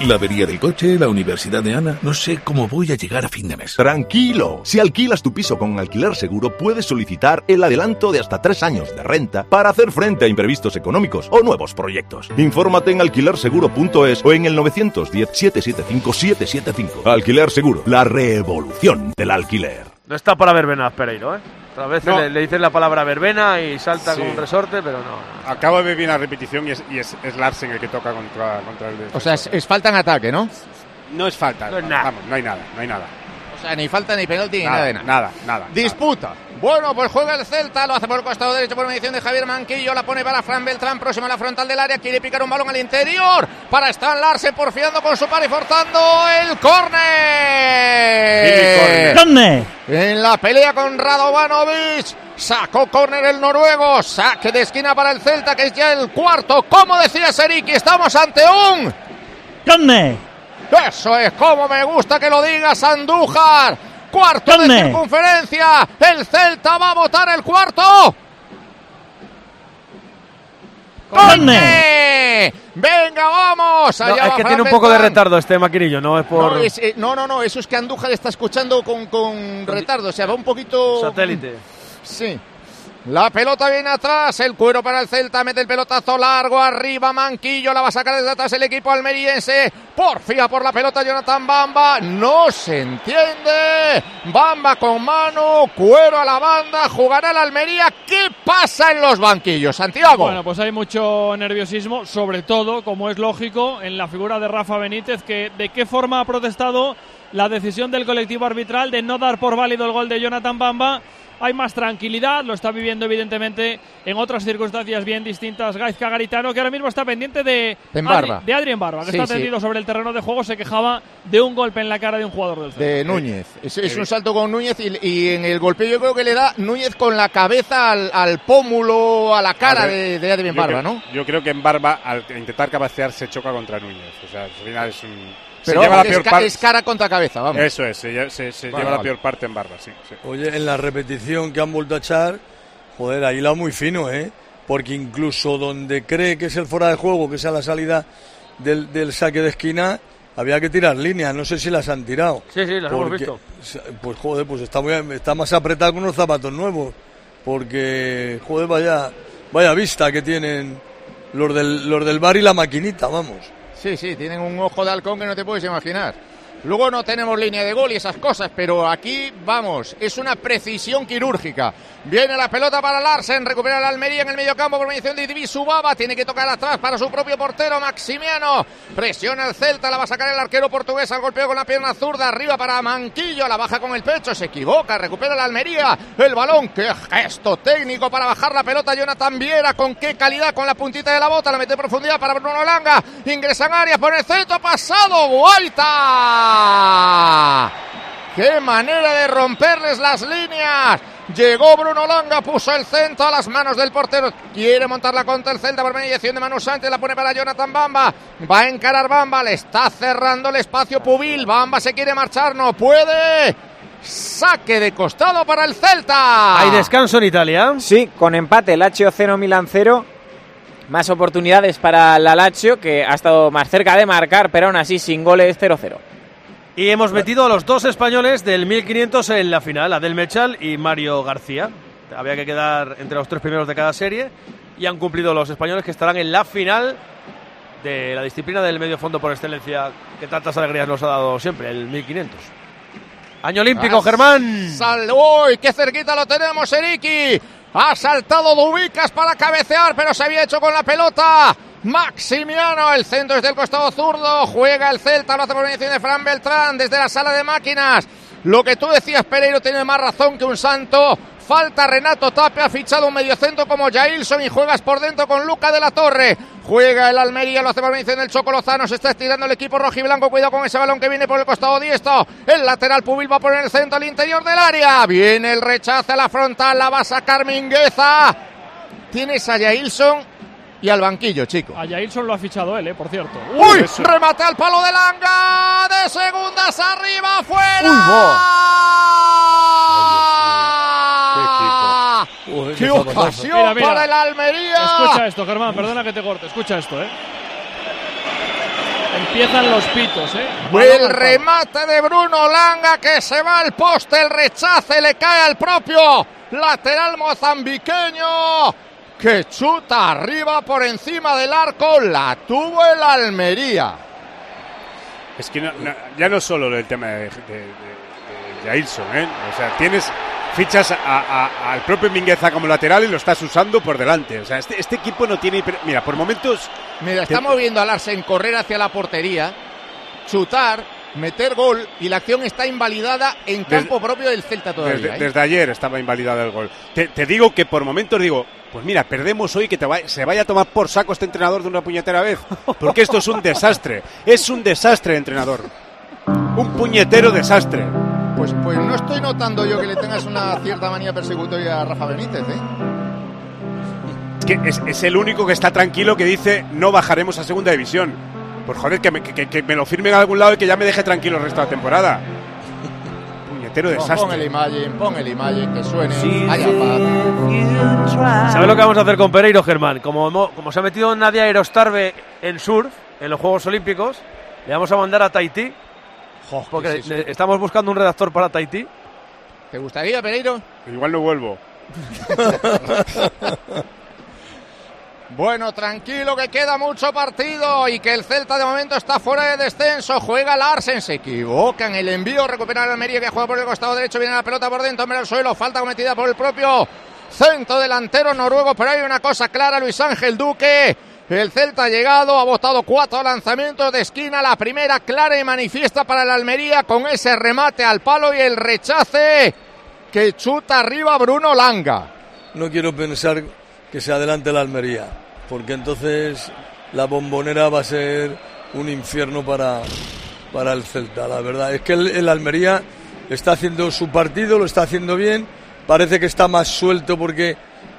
La avería del coche, la universidad de Ana. No sé cómo voy a llegar a fin de mes. Tranquilo, si alquilas tu piso con alquiler seguro, puedes solicitar el adelanto de hasta tres años de renta para hacer frente a imprevistos económicos o nuevos proyectos. Infórmate en alquilerseguro.es o en el 910-775-775. Alquiler Seguro, la revolución del alquiler. No está para verbenas, Pereiro, ¿eh? Otra vez No. le, le dices la palabra verbena y salta Sí. como un resorte, pero no. Acabo de bien la repetición y es, y es, es Larsen el que toca contra, contra el O sea, es, es falta en ataque, ¿no? No es falta. No es nada. Vamos, no hay nada, no hay nada. Sea, ni falta ni penalti ni Nada, nada de nada. nada, nada. Disputa. Bueno, pues juega el Celta, lo hace por el costado derecho por medición de Javier Manquillo, la pone para Fran Beltrán, próximo a la frontal del área, quiere picar un balón al interior para Stan Larsen porfiando con su par y forzando el córner. En la pelea con Radovanovic, sacó córner el noruego, saque de esquina para el Celta, que es ya el cuarto. Como decía Seriki, estamos ante un... ¿Dónde? Eso es como me gusta que lo digas, Andújar. Cuarto de ¿Dónde? circunferencia. El Celta va a votar el cuarto. ¡Conde! Venga, vamos. No, Allá es que tiene un poco de retardo este maquinillo, no es por No, es, eh, no, no, no, eso es que Andújar está escuchando con, con retardo, o sea, va un poquito... satélite. Sí. La pelota viene atrás, el cuero para el Celta, mete el pelotazo largo arriba, Manquillo, la va a sacar desde atrás el equipo almeriense, porfía por la pelota Jonathan Bamba, no se entiende, Bamba con mano, cuero a la banda, jugará el Almería, ¿qué pasa en los banquillos, Santiago? Bueno, pues hay mucho nerviosismo, sobre todo, como es lógico, en la figura de Rafa Benítez, que de qué forma ha protestado la decisión del colectivo arbitral de no dar por válido el gol de Jonathan Bamba. Hay más tranquilidad, lo está viviendo evidentemente en otras circunstancias bien distintas Gaizka Garitano, que ahora mismo está pendiente de. Adri- de Adrien Barba, que Sí, está sí. tendido sobre el terreno de juego, se quejaba de un golpe en la cara de un jugador del Celta. de Núñez. Es, es un salto con Núñez y, y en el golpeo yo creo que le da Núñez con la cabeza al, al pómulo, a la cara A ver, de, de Adrien Barba, creo- ¿no? Yo creo que en Barba, al intentar cabecear, se choca contra Núñez. O sea, al final es un. Pero se lleva la es, peor ca- parte. es cara contra cabeza, vamos. Eso es, se, se- se Vale, lleva la peor parte en Barba, sí. sí. Oye, en la repetición que han vuelto a echar, joder, ahí la muy fino, ¿eh? Porque incluso donde cree que es el fuera de juego, que sea la salida del, del saque de esquina, había que tirar líneas. No sé si las han tirado. Sí, sí, las hemos Porque- visto. Pues joder, pues está, muy, está más apretado con unos zapatos nuevos. Porque, joder, vaya, vaya vista que tienen los del, los del bar y la maquinita, vamos. Sí, sí, tienen un ojo de halcón que no te puedes imaginar. Luego no tenemos línea de gol y esas cosas, pero aquí vamos, es una precisión quirúrgica. Viene la pelota para Larsen, recupera la Almería en el mediocampo por mediación de Subaba, tiene que tocar atrás para su propio portero Maximiano. Presiona el Celta, la va a sacar el arquero portugués al golpeo con la pierna zurda, arriba para Manquillo, la baja con el pecho, se equivoca, recupera la Almería, el balón, qué gesto técnico para bajar la pelota Jonathan Viera, con qué calidad con la puntita de la bota, la mete en profundidad para Bruno Langa, ingresa en área por el centro, pasado, ¡Qué manera de romperles las líneas! Llegó Bruno Langa, puso el centro a las manos del portero. Quiere montarla contra el Celta por mediación de Manu Sánchez. La pone para Jonathan Bamba. Va a encarar Bamba. Le está cerrando el espacio Pubil. Bamba se quiere marchar. No puede. Saque de costado para el Celta. ¿Hay descanso en Italia? Sí, con empate. Lazio 0, Milan 0. Más oportunidades para la Lazio, que ha estado más cerca de marcar, pero aún así sin goles 0-0. Y hemos metido a los dos españoles del 1500 en la final, Adel Mechal y Mario García. Había que quedar entre los tres primeros de cada serie y han cumplido los españoles que estarán en la final de la disciplina del medio fondo por excelencia que tantas alegrías nos ha dado siempre, el 1500. Año olímpico, Germán. Sal ¡Uy, qué cerquita lo tenemos, Eriki! Ha saltado Dubicas para cabecear, pero se había hecho con la pelota. Maximiano, el centro desde el costado zurdo. Juega el Celta, lo hace por mediación de Fran Beltrán desde la sala de máquinas. Lo que tú decías, Pereiro, tiene más razón que un santo. Falta Renato Tape, ha fichado un mediocentro como Jailson y juegas por dentro con Luca de la Torre. Juega el Almería, lo hace por mediación del Choco Lozano, se está estirando el equipo rojiblanco, cuidado con ese balón que viene por el costado diestro. El lateral Pubil va a poner el centro al interior del área. Viene el rechazo a la frontal, la va a sacar Mingueza. Tienes a Jailson y al banquillo, chico. A Jailson lo ha fichado él, eh, por cierto. ¡Uy! Remate al palo de Langa. De segundas arriba, fuera. Uy, ¡Qué ocasión Mira, mira. para el Almería! Escucha esto, Germán, perdona que te corte. Escucha esto, eh. Empiezan los pitos, eh. El remate de Bruno Langa que se va al poste, el rechace le cae al propio lateral mozambiqueño que chuta arriba por encima del arco, la tuvo el Almería. Es que no- no- ya no solo el tema de, de, de- de Jailson, ¿eh? O sea, tienes fichas a- a- al propio Mingueza como lateral y lo estás usando por delante. O sea, este, este equipo no tiene... Mira, por momentos... Mira, estamos viendo a Larsen correr hacia la portería, chutar, meter gol y la acción está invalidada en campo propio del Celta todavía. Desde, ¿eh? desde ayer estaba invalidado el gol. Te, te digo que por momentos digo, pues mira, perdemos hoy que te va- se vaya a tomar por saco este entrenador de una puñetera vez. Porque esto es un desastre. Es un desastre, entrenador. Un puñetero desastre. Pues, pues no estoy notando yo que le tengas una cierta manía persecutoria a Rafa Benítez, ¿eh? Que es, es el único que está tranquilo que dice no bajaremos a segunda división. Pues joder, que me, que- que me lo firmen a algún lado y que ya me deje tranquilo el resto de la temporada. Puñetero Pon, pon desastre. el imagen, pon el imagen, que suene. Haya paz. ¿Sabes lo que vamos a hacer con Pereiro, Germán? Como, como se ha metido Nadia Aerostarbe en surf, en los Juegos Olímpicos, le vamos a mandar a Tahití. Porque estamos buscando un redactor para Tahití. ¿Te gustaría, Pereiro? Igual no vuelvo. Bueno, tranquilo que queda mucho partido y que el Celta de momento está fuera de descenso. Juega Larsen, se equivoca en el envío, recupera el Almería que juega por el costado derecho, viene la pelota por dentro, hombre al suelo, falta cometida por el propio centro delantero noruego, pero hay una cosa clara, Luis Ángel Duque. El Celta ha llegado, ha botado cuatro lanzamientos de esquina, la primera clara y manifiesta para el Almería con ese remate al palo y el rechace que chuta arriba Bruno Langa. No quiero pensar que se adelante la Almería, porque entonces la bombonera va a ser un infierno para, para el Celta, la verdad. Es que el, el Almería está haciendo su partido, lo está haciendo bien, parece que está más suelto porque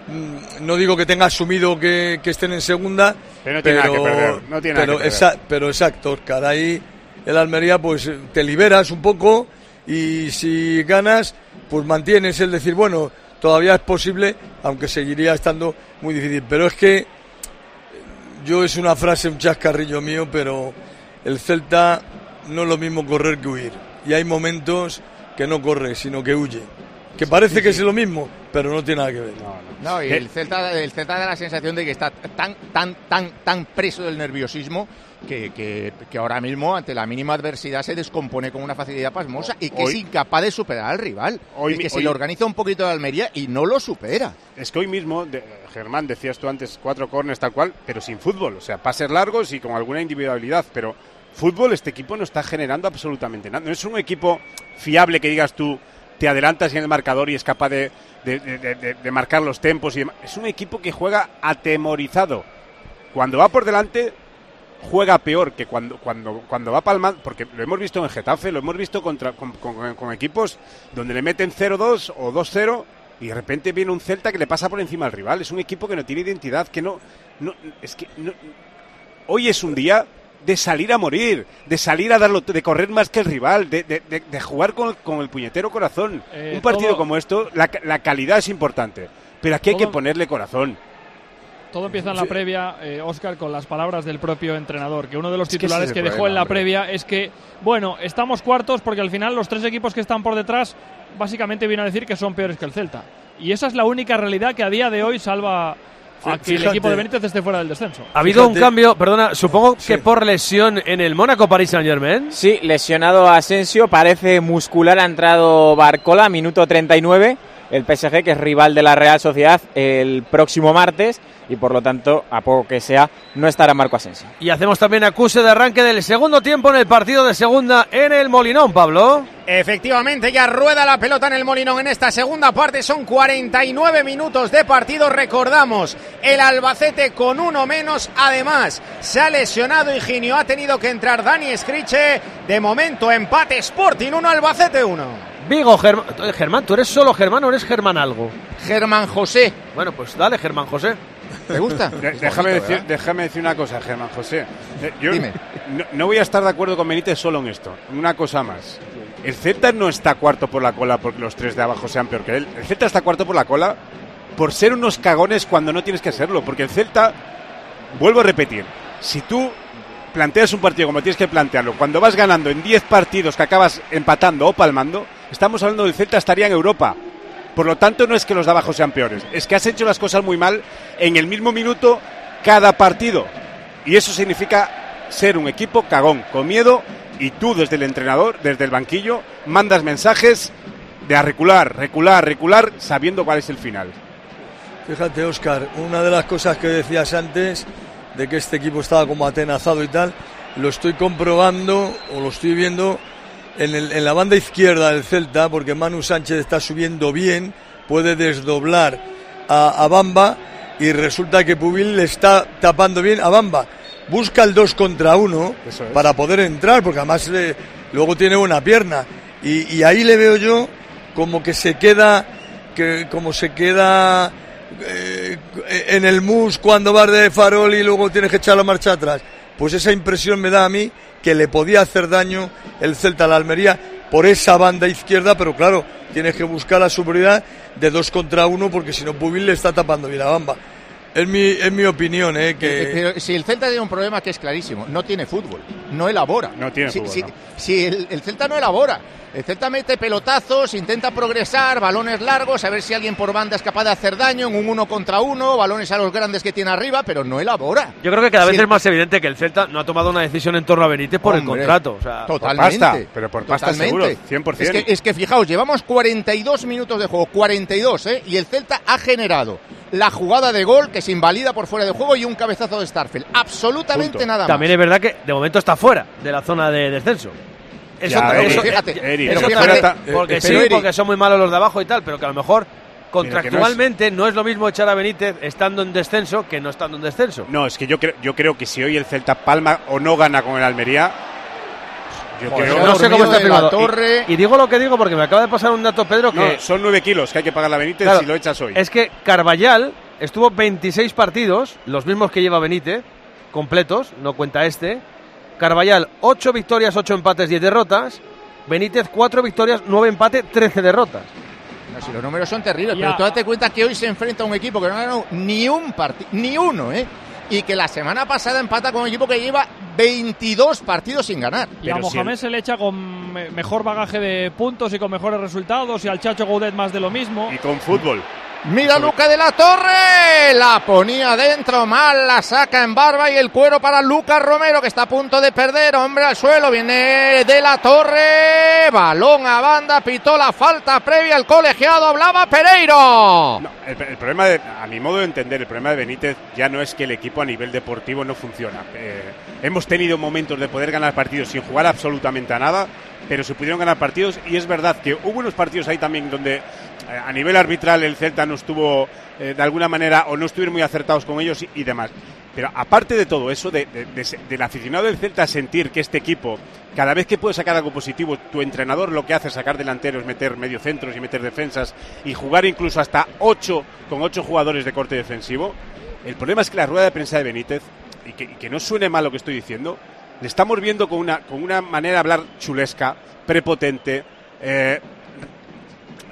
mm, no digo que tenga asumido que, que estén en segunda, Pero no tiene nada que perder, no tiene nada pero que esa- pero exacto, Oscar, ahí el Almería pues te liberas un poco y si ganas pues mantienes el decir, bueno, todavía es posible, aunque seguiría estando muy difícil. Pero es que yo es una frase, un chascarrillo mío, pero el Celta no es lo mismo correr que huir. Y hay momentos que no corre, sino que huye. que parece que es lo mismo, pero no tiene nada que ver. No, y el Celta, el Celta da la sensación de que está tan, tan, tan, tan preso del nerviosismo que, que- que ahora mismo, ante la mínima adversidad, se descompone con una facilidad pasmosa y que es incapaz de superar al rival. Hoy y que se hoy- le organiza un poquito de Almería y no lo supera. Es que hoy mismo, de- Germán, decías tú antes cuatro corners tal cual, pero sin fútbol. O sea, pases largos y con alguna individualidad. Pero fútbol, este equipo no está generando absolutamente nada. No es un equipo fiable que digas tú, te adelantas en el marcador y es capaz de, de- de- marcar los tempos. y. Es un equipo que juega atemorizado. Cuando va por delante, juega peor que cuando, cuando, cuando va palmando, porque lo hemos visto en Getafe, lo hemos visto contra, con, con- con equipos donde le meten 0-2 o 2-0 y de repente viene un Celta que le pasa por encima al rival. Es un equipo que no tiene identidad, que no... no es que no- hoy es un día de salir a morir, de salir a darlo, de correr más que el rival, de, de- de- de jugar con, con el puñetero corazón. Eh, un partido todo- como esto, la, la calidad es importante, pero aquí hay que ponerle corazón. Todo empieza en la previa, eh, Oscar, con las palabras del propio entrenador, que uno de los Es que ese titulares es que, dejó en la hombre. previa es que, bueno, estamos cuartos porque al final los tres equipos que están por detrás básicamente vienen a decir que son peores que el Celta. Y esa es la única realidad que a día de hoy salva a que el equipo de Benítez esté fuera del descenso. Ha habido un cambio, perdona, supongo que por lesión en el Mónaco Paris Saint Germain. Sí, lesionado Asensio, parece muscular, ha entrado Barcola, minuto 39. El PSG, que es rival de la Real Sociedad, el próximo martes. Y por lo tanto, a poco que sea, no estará Marco Asensio. Y hacemos también acuse de arranque del segundo tiempo en el partido de segunda en el Molinón, Pablo. Efectivamente, ya rueda la pelota en el Molinón en esta segunda parte. Son 49 minutos de partido. Recordamos, el Albacete con uno menos. Además, se ha lesionado Higinio. Ha tenido que entrar Dani Scriche. De momento, empate Sporting 1, Albacete 1. Vigo, Germán. Germán, ¿tú eres solo Germán o eres Germán algo? Germán José. Bueno, pues dale, Germán José. ¿Te gusta? De- déjame, decir, déjame decir una cosa, Germán José. Eh, Yo Dime. No, no voy a estar de acuerdo con Benítez solo en esto. Una cosa más. El Celta no está cuarto por la cola porque los tres de abajo sean peor que él. El Celta está cuarto por la cola por ser unos cagones cuando no tienes que serlo. Porque el Celta, vuelvo a repetir, si tú planteas un partido como tienes que plantearlo, cuando vas ganando en 10 partidos que acabas empatando o palmando, estamos hablando del Celta estaría en Europa. Por lo tanto, no es que los de abajo sean peores, es que has hecho las cosas muy mal en el mismo minuto cada partido. Y eso significa ser un equipo cagón, con miedo, y tú desde el entrenador, desde el banquillo, mandas mensajes de a recular, recular, recular, sabiendo cuál es el final. Fíjate, Oscar, una de las cosas que decías antes, de que este equipo estaba como atenazado y tal, lo estoy comprobando o lo estoy viendo en, el- en la banda izquierda del Celta, porque Manu Sánchez está subiendo bien, puede desdoblar a, a Bamba y resulta que Pubil le está tapando bien a Bamba. Busca el 2 contra 1 Eso es. para poder entrar, porque además eh, luego tiene una pierna. Y, y ahí le veo yo como que se queda, que como se queda eh, en el mus cuando vas de farol y luego tienes que echar la marcha atrás. Pues esa impresión me da a mí que le podía hacer daño el Celta a la Almería por esa banda izquierda, pero claro, tienes que buscar la superioridad de dos contra uno porque si no Pubil le está tapando bien a Bamba. Es mi, es mi opinión, ¿eh? Eh, Que... Pero si el Celta tiene un problema que es clarísimo, no tiene fútbol, no elabora. No tiene si, fútbol, si- no. si el, el Celta no elabora, el Celta mete pelotazos, intenta progresar, balones largos, a ver si alguien por banda es capaz de hacer daño en un uno contra uno, balones a los grandes que tiene arriba, pero no elabora. Yo creo que cada Si vez el- es más evidente que el Celta no ha tomado una decisión en torno a Benítez por el contrato. O sea, Totalmente. pasta, pero por pasta Totalmente. seguro, 100%. Es que, es que fijaos, llevamos 42 minutos de juego, 42, ¿eh? Y el Celta ha generado la jugada de gol que se invalida por fuera de juego y un cabezazo de Starfield. Absolutamente Punto. nada más. También es verdad que de momento está fuera de la zona de descenso. Eso, Ya, eso- Eri, fíjate, Eri, eso fíjate, porque eh, sí, pero Eri- porque son muy malos los de abajo y tal, pero que a lo mejor que no es- contractualmente no es lo mismo echar a Benítez estando en descenso que no estando en descenso. No, es que yo, creo yo creo que si hoy el Celta palma o no gana con el Almería, yo Joder, creo se ha no sé cómo está firmado. torre. Y, y digo lo que digo porque me acaba de pasar un dato, Pedro, que No, son nueve kilos que hay que pagar la Benítez Claro, si lo echas hoy. es que Carballal estuvo 26 partidos, los mismos que lleva Benítez, completos, no cuenta este. Carballal, 8 victorias, 8 empates, 10 derrotas. Benítez, 4 victorias, 9 empates, 13 derrotas. No, si los números son terribles, Ya. pero tú date cuenta que hoy se enfrenta a un equipo que no ha ganado ni un partido, ni uno, ¿eh? Y que la semana pasada empata con un equipo que lleva 22 partidos sin ganar. Y a Mohamed se le echa con mejor bagaje de puntos y con mejores resultados y al Chacho Goudet más de lo mismo. Y con fútbol. Mira Luca de la Torre, la ponía dentro, mal la saca en barba y el cuero para Lucas Romero que está a punto de perder, hombre al suelo, viene de la Torre, balón a banda, pitó la falta previa al colegiado, hablaba Pereiro. el, problema, de, a mi modo de entender, el problema de Benítez ya no es que el equipo a nivel deportivo no funciona. Eh, hemos tenido momentos de poder ganar partidos sin jugar absolutamente a nada, pero se pudieron ganar partidos y es verdad que hubo unos partidos ahí también donde a nivel arbitral el Celta no estuvo eh, de alguna manera o no estuvieron muy acertados con ellos y, demás. Pero aparte de todo eso, de, del aficionado del Celta sentir que este equipo, cada vez que puede sacar algo positivo, tu entrenador lo que hace es sacar delanteros, meter mediocentros y meter defensas y jugar incluso hasta ocho con ocho jugadores de corte defensivo, el problema es que la rueda de prensa de Benítez, y que, no suene mal lo que estoy diciendo, le estamos viendo con una, con una manera de hablar chulesca, prepotente, eh,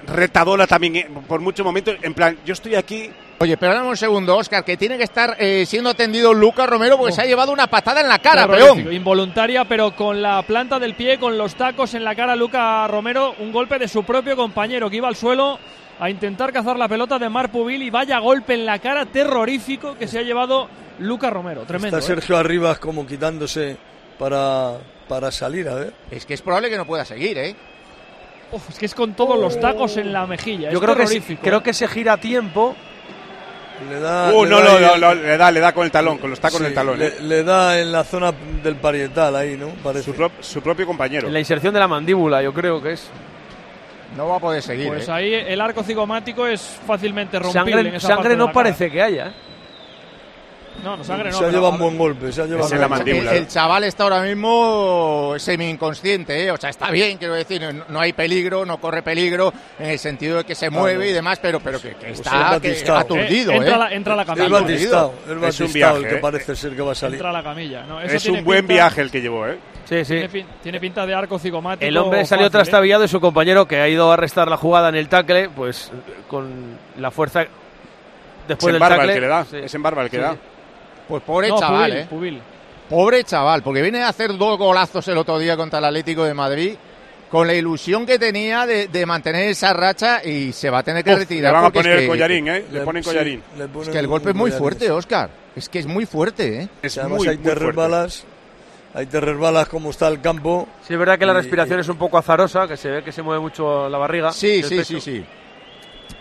retadora también eh, por muchos momentos. En plan, yo estoy aquí. Oye, pero un segundo, Oscar, que tiene que estar eh, siendo atendido Lucas Romero porque se ha llevado una patada en la cara, peón. Involuntaria, pero con la planta del pie, con los tacos en la cara, Lucas Romero, un golpe de su propio compañero que iba al suelo a intentar cazar la pelota de Mar Pubil y vaya golpe en la cara terrorífico que se ha llevado Lucas Romero. Tremendo. Está Sergio Arribas como quitándose para, para salir, a ver. Es que es probable que no pueda seguir, ¿eh? Es que es con todos los tacos en la mejilla. Yo creo que, creo que se gira a tiempo. Le da, uh, no, le da, le da con el talón, con los tacos en el talón. Le, ¿eh? da en la zona del parietal ahí, ¿no? Parece. Su, propio compañero. En la inserción de la mandíbula, yo creo que es. No va a poder seguir. Pues ¿eh? ahí el arco cigomático es fácilmente rompible. Sangre, sangre no parece que haya. ¿Eh? No, no sangre no. Se ha llevado un buen golpe. Se ha llevado la mandíbula. El, chaval está ahora mismo semi-inconsciente, ¿eh? O sea, está bien, quiero decir, no, hay peligro, no corre peligro, en el sentido de que se mueve y demás, pero, pero que, pues está aturdido, eh, entra, ¿eh? La, entra la camilla. es un viaje, el que ¿eh? parece ser que va a salir. Entra la camilla. es un buen viaje el que llevó, ¿eh? Sí, sí. Tiene, pinta de arco cigomático. El hombre salió trastabillado y su compañero, que ha ido a arrestar la jugada en el tackle, pues con la fuerza después es del tackle. El que le da. Es en barba el que da. Pues pobre chaval, ¿eh? Pobre chaval, porque viene a hacer dos golazos el otro día contra el Atlético de Madrid con la ilusión que tenía de, mantener esa racha y se va a tener que retirar. Le van a poner el collarín, ¿eh? Le, ponen collarín. es que el golpe es muy fuerte, Oscar. Es que es muy fuerte, ¿eh? Es muy, hay terrer balas. Hay terrer balas como está el campo. Sí, es verdad que la respiración es un poco azarosa, que se ve que se mueve mucho la barriga. Sí, sí, sí, sí.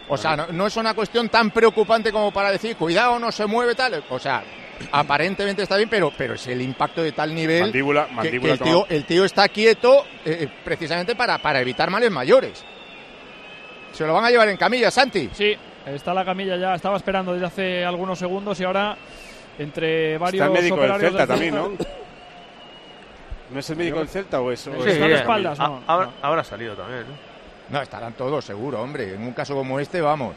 O sea, no, no, es una cuestión tan preocupante como para decir, cuidado, no se mueve tal. O sea, aparentemente está bien, pero, pero es el impacto de tal nivel mandíbula, mandíbula que, el, tío, está quieto eh, precisamente para, para evitar males mayores. Se lo van a llevar en camilla, Santi. Sí, está la camilla ya, estaba esperando desde hace algunos segundos y ahora entre varios está el médico del Celta también, ¿no? ¿No es el médico del Celta o eso? Sí, espaldas, no, ahora, ha salido también, ¿no? estarán todos seguro, hombre. En un caso como este, vamos.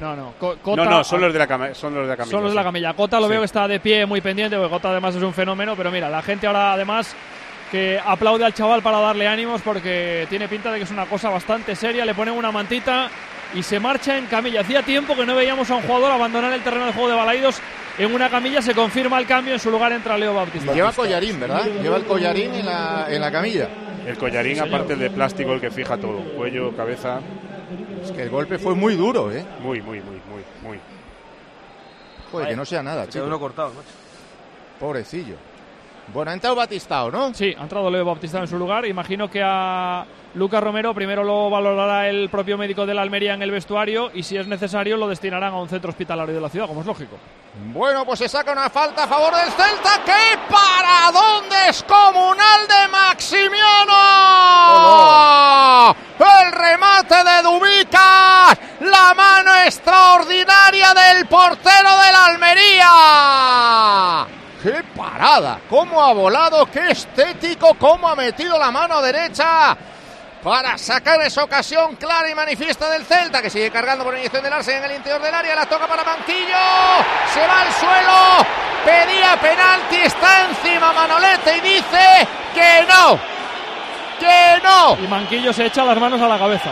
No, no. no, no, son los de la, camilla. Son los de la camilla. Son los de la camilla. Cota lo veo que está de pie, muy pendiente, porque Cota además es un fenómeno, pero mira, la gente ahora además que aplaude al chaval para darle ánimos porque tiene pinta de que es una cosa bastante seria, le ponen una mantita y se marcha en camilla. Hacía tiempo que no veíamos a un jugador abandonar el terreno de juego de Balaidos en una camilla, se confirma el cambio, en su lugar entra Leo Bautista. lleva collarín, ¿verdad? Lleva el collarín en la, en la camilla. El collarín, aparte el de plástico, el que fija todo, cuello, cabeza. Es que el golpe fue muy duro, ¿eh? Muy, muy, muy, muy, muy. Joder, que no sea nada, chico. uno cortado, Pobrecillo. Bueno, ha entrado Batistao, ¿no? Sí, ha entrado Leo Batistao en su lugar. Imagino que a Lucas Romero primero lo valorará el propio médico de la Almería en el vestuario y si es necesario lo destinarán a un centro hospitalario de la ciudad, como es lógico. Bueno, pues se saca una falta a favor del Celta. ¡Qué paradón descomunal de Maximiano! El remate de Dubicas. La mano extraordinaria del portero de la Almería. ¡Qué parada! ¿Cómo ha volado? ¡Qué estético! ¿Cómo ha metido la mano derecha? Para sacar esa ocasión clara y manifiesta del Celta, que sigue cargando por inyección del Arce en el interior del área. La toca para Manquillo. Se va al suelo. Pedía penalti. Está encima Manolete y dice que no. Que no. Y Manquillo se echa las manos a la cabeza.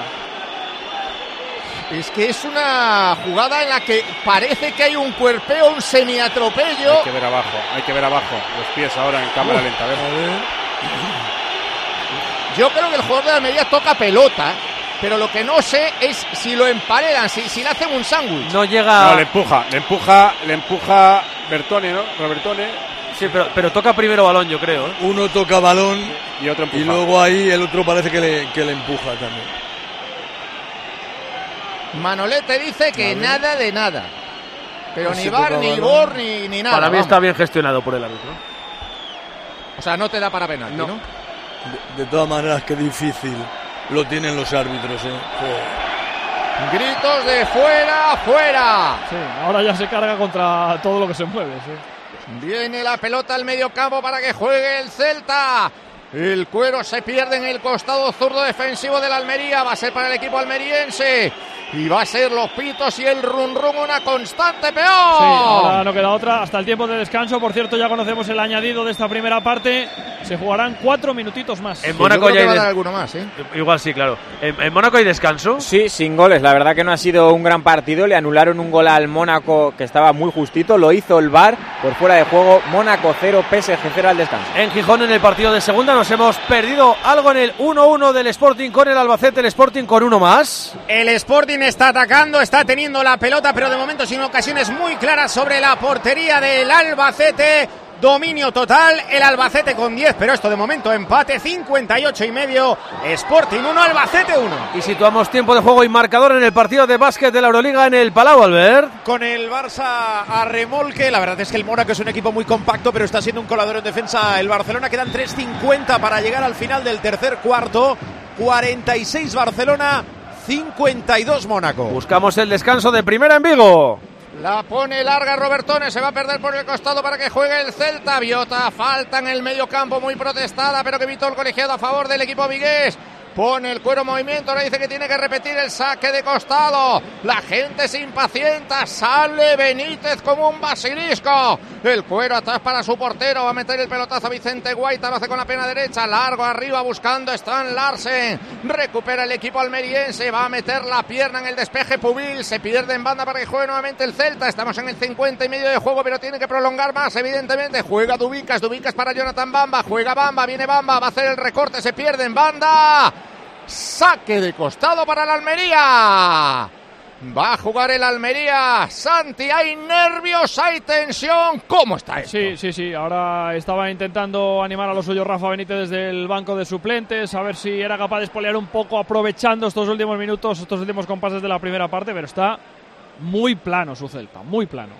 Es que es una jugada en la que parece que hay un cuerpeo, un semiatropello. Hay que ver abajo, hay que ver abajo. Los pies ahora en cámara lenta. A ver. Yo creo que el jugador de Almería toca pelota, pero lo que no sé es si lo emparedan, si, si le hacen un sándwich. No llega. No, le empuja, le empuja, le empuja Bertone, ¿no? Robertone. Sí, pero, pero toca primero balón, yo creo. ¿eh? Uno toca balón y otro empuja. Y luego ahí el otro parece que le, que le empuja también. Manolete dice que nada de nada. Pero ni bar, ni bor, ni, ni nada. Para mí vamos. está bien gestionado por el árbitro. O sea, no te da para penalti, ¿no? De, de todas maneras, qué difícil lo tienen los árbitros. ¿eh? Joder. Gritos de fuera, fuera. Sí, ahora ya se carga contra todo lo que se mueve. Sí. Viene la pelota al medio campo para que juegue el Celta. El cuero se pierde en el costado zurdo defensivo de la Almería. Va a ser para el equipo almeriense. Y va a ser los pitos y el run run una constante peor. Sí, ahora no queda otra. Hasta el tiempo de descanso. Por cierto, ya conocemos el añadido de esta primera parte. Se jugarán cuatro minutitos más. En Mónaco ya hay va a des- dar alguno más, ¿eh? Igual sí, claro. ¿En, en Mónaco hay descanso? Sí, sin goles. La verdad que no ha sido un gran partido. Le anularon un gol al Mónaco que estaba muy justito. Lo hizo el VAR por fuera de juego. Mónaco 0, PSG 0 al descanso. En Gijón, en el partido de segunda, nos hemos perdido algo en el 1-1 del Sporting con el Albacete. El Sporting con uno más. El Sporting está atacando, está teniendo la pelota, pero de momento sin ocasiones muy claras sobre la portería del Albacete. Dominio total, el Albacete con 10, pero esto de momento empate 58 y medio. Sporting 1, Albacete 1. Y situamos tiempo de juego y marcador en el partido de básquet de la Euroliga en el Palau, Albert. Con el Barça a remolque, la verdad es que el Mónaco es un equipo muy compacto, pero está siendo un colador en defensa el Barcelona. Quedan 3.50 para llegar al final del tercer cuarto. 46 Barcelona, 52 Mónaco. Buscamos el descanso de primera en Vigo. La pone larga Robertone, se va a perder por el costado para que juegue el Celta. Viota, falta en el medio campo muy protestada, pero que evitó el colegiado a favor del equipo vigués. Pone el cuero en movimiento, le dice que tiene que repetir el saque de costado. La gente se impacienta, sale Benítez como un basilisco. El cuero atrás para su portero, va a meter el pelotazo Vicente Guaita, lo hace con la pena derecha, largo arriba buscando Stan Larsen. Recupera el equipo almeriense, va a meter la pierna en el despeje Pubil, se pierde en banda para que juegue nuevamente el Celta. Estamos en el 50 y medio de juego, pero tiene que prolongar más, evidentemente. Juega Dubicas, Dubicas para Jonathan Bamba, juega Bamba, viene Bamba, va a hacer el recorte, se pierde en banda. Saque de costado para la Almería. Va a jugar el Almería. Santi, hay nervios, hay tensión. ¿Cómo está esto? Sí, sí, sí. Ahora estaba intentando animar a los suyos Rafa Benítez desde el banco de suplentes, a ver si era capaz de espolear un poco aprovechando estos últimos minutos, estos últimos compases de la primera parte, pero está muy plano su Celta, muy plano.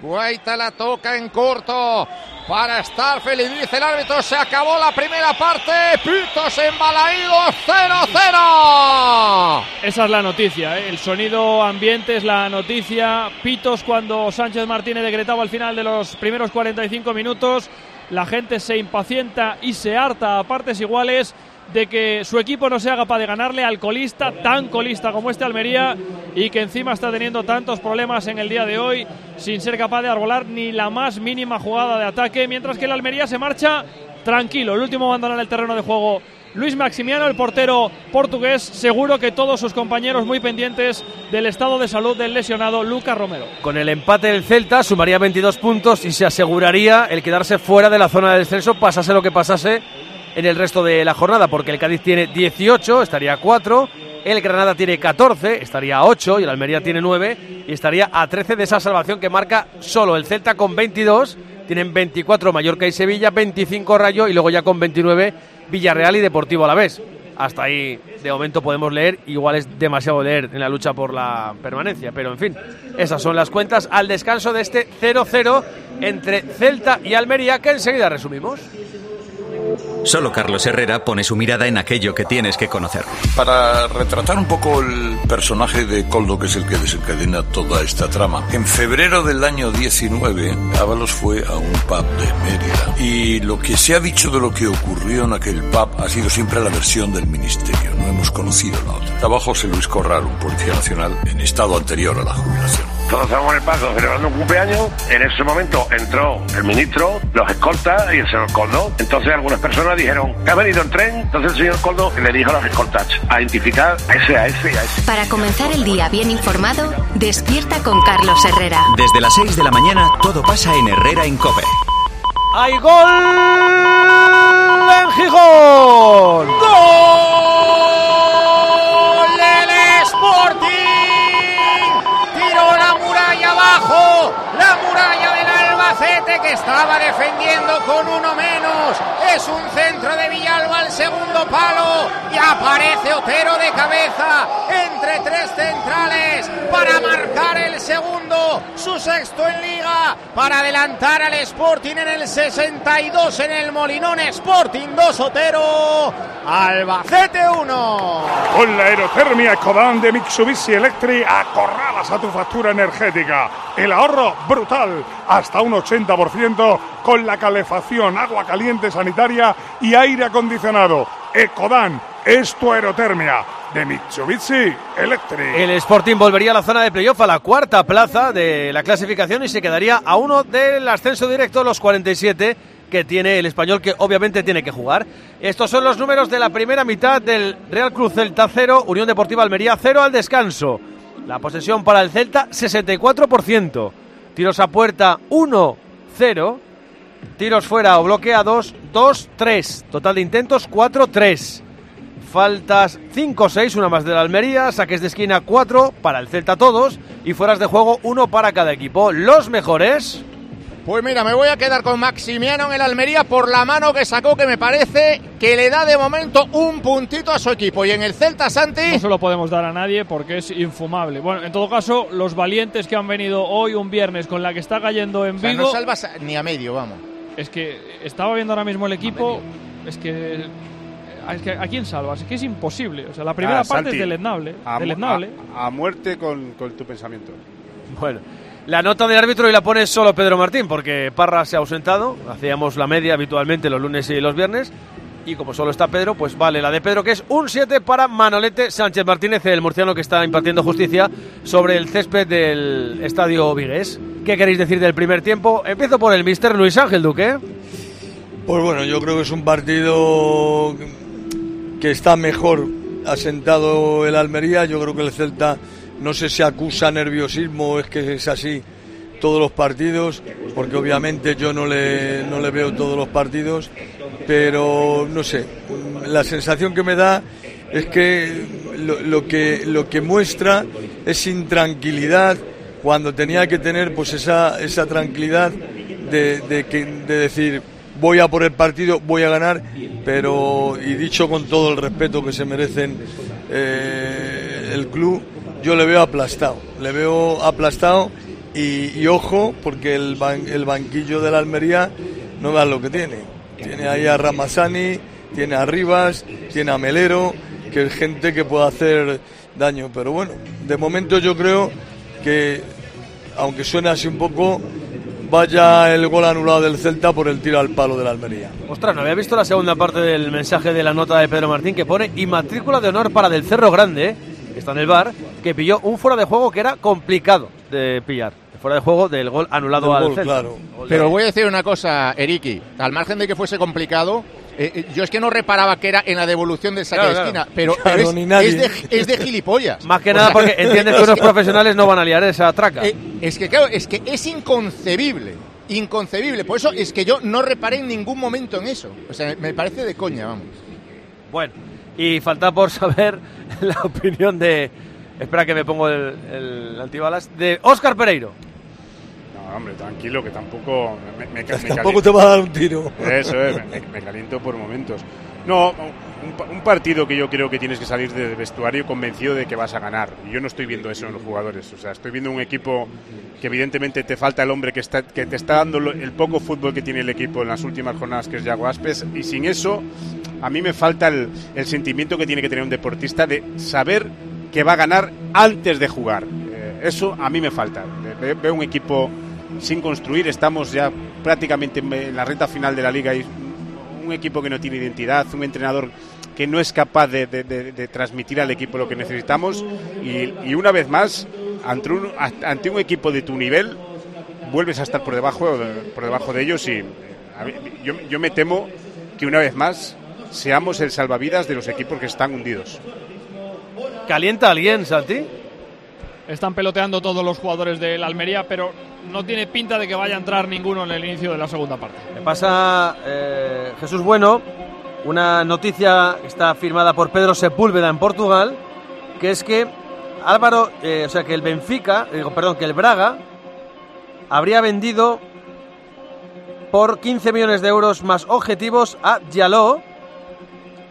Guaita la toca en corto para Starfel y dice el árbitro, se acabó la primera parte, pitos embalaídos, 0-0. Esa es la noticia, ¿eh? el sonido ambiente es la noticia. Pitos cuando Sánchez Martínez decretaba al final de los primeros 45 minutos. La gente se impacienta y se harta a partes iguales de que su equipo no sea capaz de ganarle al colista, tan colista como este Almería, y que encima está teniendo tantos problemas en el día de hoy sin ser capaz de arbolar ni la más mínima jugada de ataque, mientras que el Almería se marcha tranquilo. El último abandonar el terreno de juego Luis Maximiano, el portero portugués, seguro que todos sus compañeros muy pendientes del estado de salud del lesionado Lucas Romero. Con el empate del Celta sumaría 22 puntos y se aseguraría el quedarse fuera de la zona de descenso, pasase lo que pasase en el resto de la jornada, porque el Cádiz tiene 18, estaría a 4, el Granada tiene 14, estaría a 8 y el Almería tiene 9 y estaría a 13 de esa salvación que marca solo el Celta con 22, tienen 24 Mallorca y Sevilla, 25 Rayo y luego ya con 29 Villarreal y Deportivo a la vez. Hasta ahí de momento podemos leer, igual es demasiado leer en la lucha por la permanencia, pero en fin, esas son las cuentas al descanso de este 0-0 entre Celta y Almería que enseguida resumimos. Solo Carlos Herrera pone su mirada en aquello que tienes que conocer. Para retratar un poco el personaje de Coldo, que es el que desencadena toda esta trama, en febrero del año 19, Ábalos fue a un pub de Mérida. Y lo que se ha dicho de lo que ocurrió en aquel pub ha sido siempre la versión del ministerio. No hemos conocido la otra. Estaba José Luis Corral, un policía nacional, en estado anterior a la jubilación. Todos estábamos en el paso celebrando un cumpleaños. En ese momento entró el ministro, los escoltas y el señor Coldo. Entonces algunas personas dijeron que ha venido en tren, entonces el señor Coldo le dijo a las escoltas a identificar a ese, a ese y a ese. Para comenzar el día bien informado, despierta con Carlos Herrera. Desde las 6 de la mañana todo pasa en Herrera en Cope. ¡Hay gol en Gijón! ¡Gol del Sporting! Tiró la muralla abajo, la muralla del Que estaba defendiendo con uno menos. Es un centro de Villalba al segundo palo y aparece Otero de cabeza entre tres centrales para marcar el segundo, su sexto en liga, para adelantar al Sporting en el 62 en el Molinón Sporting 2 Otero, Albacete 1. Con la aerotermia Ecodan de Mitsubishi Electric acorralas a tu factura energética. El ahorro brutal, hasta un 80% con la calefacción, agua caliente sanitaria y aire acondicionado. Ecodan es tu aerotermia de Mitsubishi Electric. El Sporting volvería a la zona de playoff a la cuarta plaza de la clasificación y se quedaría a uno del ascenso directo, los 47 que tiene el español, que obviamente tiene que jugar. Estos son los números de la primera mitad del Real Cruz Celta 0, Unión Deportiva Almería 0 al descanso. La posesión para el Celta 64%. Tiros a puerta 1-0. Tiros fuera o bloqueados 2-3. Total de intentos 4-3. Faltas 5-6, una más de la Almería. Saques de esquina 4 para el Celta todos. Y fueras de juego 1 para cada equipo. Los mejores. Pues mira, me voy a quedar con Maximiano en el Almería por la mano que sacó, que me parece que le da de momento un puntito a su equipo. Y en el Celta Santi. No se lo podemos dar a nadie porque es infumable. Bueno, en todo caso, los valientes que han venido hoy, un viernes, con la que está cayendo en O sea, Vigo. no salvas ni a medio, vamos. Es que estaba viendo ahora mismo el equipo. Es que. Es que ¿A quién salvas? Es que es imposible. O sea, la primera Ah, parte Santi, es deleznable. A, deleznable. a- a muerte con, con tu pensamiento. Bueno, la nota del árbitro y la pone solo Pedro Martín, porque Parra se ha ausentado. Hacíamos la media habitualmente los lunes y los viernes. Y como solo está Pedro, pues vale la de Pedro, que es un 7 para Manolete Sánchez Martínez, el murciano que está impartiendo justicia sobre el césped del estadio Vigués. ¿Qué queréis decir del primer tiempo? Empiezo por el mister Luis Ángel Duque. Pues bueno, yo creo que es un partido que está mejor asentado el Almería. Yo creo que el Celta no sé si acusa nerviosismo, es que es así todos los partidos, porque obviamente yo no le, no le veo todos los partidos, pero no sé, la sensación que me da es que lo, que lo que muestra es intranquilidad cuando tenía que tener pues esa, esa tranquilidad de, de decir voy a por el partido, voy a ganar, pero y dicho con todo el respeto que se merecen eh, el club, yo le veo aplastado, le veo aplastado y, ojo porque el, ban- el banquillo de la Almería no veas lo que tiene, tiene ahí a Ramazani, tiene a Rivas, tiene a Melero, que es gente que puede hacer daño, pero bueno, de momento yo creo que aunque suene así un poco, vaya el gol anulado del Celta por el tiro al palo de la Almería. Ostras, no había visto la segunda parte del mensaje de la nota de Pedro Martín que pone y matrícula de honor para del Cerro Grande, que está en el bar, que pilló un fuera de juego que era complicado de pillar. Fuera de juego del gol anulado Del al gol, Celta. claro. Pero voy a decir una cosa, Eriki. Al margen de que fuese complicado, eh, eh, yo es que no reparaba que era en la devolución del saque Claro, de claro. esquina. Pero, Claro, pero es, de, es de gilipollas. Más que O nada sea, porque entiendes que unos profesionales no van a liar esa traca. Eh, es que claro, es que es inconcebible. Inconcebible. Por eso es que yo no reparé en ningún momento en eso. O sea, me parece de coña, vamos. Bueno, y falta por saber la opinión de. Espera que me pongo el, el antibalas. De Óscar Pereiro. Hombre, tranquilo, que tampoco me, me- me Tampoco te va a dar un tiro. Eso es, me, me caliento por momentos. No, un, un partido que yo creo que tienes que salir del vestuario convencido de que vas a ganar. Y yo no estoy viendo eso en los jugadores. O sea, estoy viendo un equipo que evidentemente te falta el hombre que, está, que te está dando el poco fútbol que tiene el equipo en las últimas jornadas, que es Yago Aspes. Y sin eso, a mí me falta el, el sentimiento que tiene que tener un deportista de saber que va a ganar antes de jugar. Eh, eso a mí me falta. Ve- Veo un equipo sin construir. Estamos ya prácticamente en la recta final de la liga y un equipo que no tiene identidad, un entrenador que no es capaz de, de- de- de transmitir al equipo lo que necesitamos y, y una vez más, ante un, ante un equipo de tu nivel, vuelves a estar por debajo de, por debajo de ellos y yo, yo me temo que una vez más seamos el salvavidas de los equipos que están hundidos. ¿Calienta alguien, Santi? Están peloteando todos los jugadores del Almería, pero no tiene pinta de que vaya a entrar ninguno en el inicio de la segunda parte. Me pasa eh, Jesús Bueno, una noticia está firmada por Pedro Sepúlveda en Portugal, que es que Álvaro, eh, o sea, que el Benfica, digo, perdón, que el Braga habría vendido por 15 millones de euros más objetivos a Diallo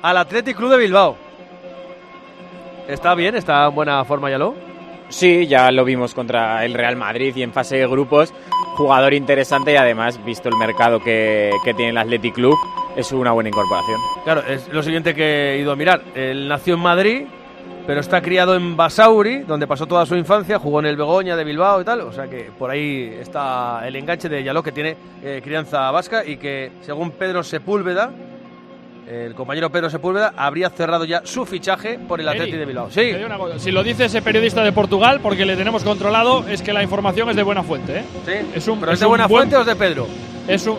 al Athletic Club de Bilbao. ¿Está bien? ¿Está en buena forma Diallo? Sí, ya lo vimos contra el Real Madrid y en fase de grupos. Jugador interesante y además, visto el mercado que, tiene el Athletic Club, es una buena incorporación. Claro, es lo siguiente que he ido a mirar. Él nació en Madrid, pero está criado en Basauri, donde pasó toda su infancia, jugó en el Begoña de Bilbao y tal. O sea que por ahí está el enganche de Yaló, que tiene eh, crianza vasca y que, según Pedro Sepúlveda, el compañero Pedro Sepúlveda habría cerrado ya su fichaje por el Atleti de Bilbao. Sí. Si lo dice ese periodista de Portugal, porque le tenemos controlado, es que la información es de buena fuente. ¿eh? Sí. Es un, ¿Pero es de buena buen- fuente o es de Pedro? Es un.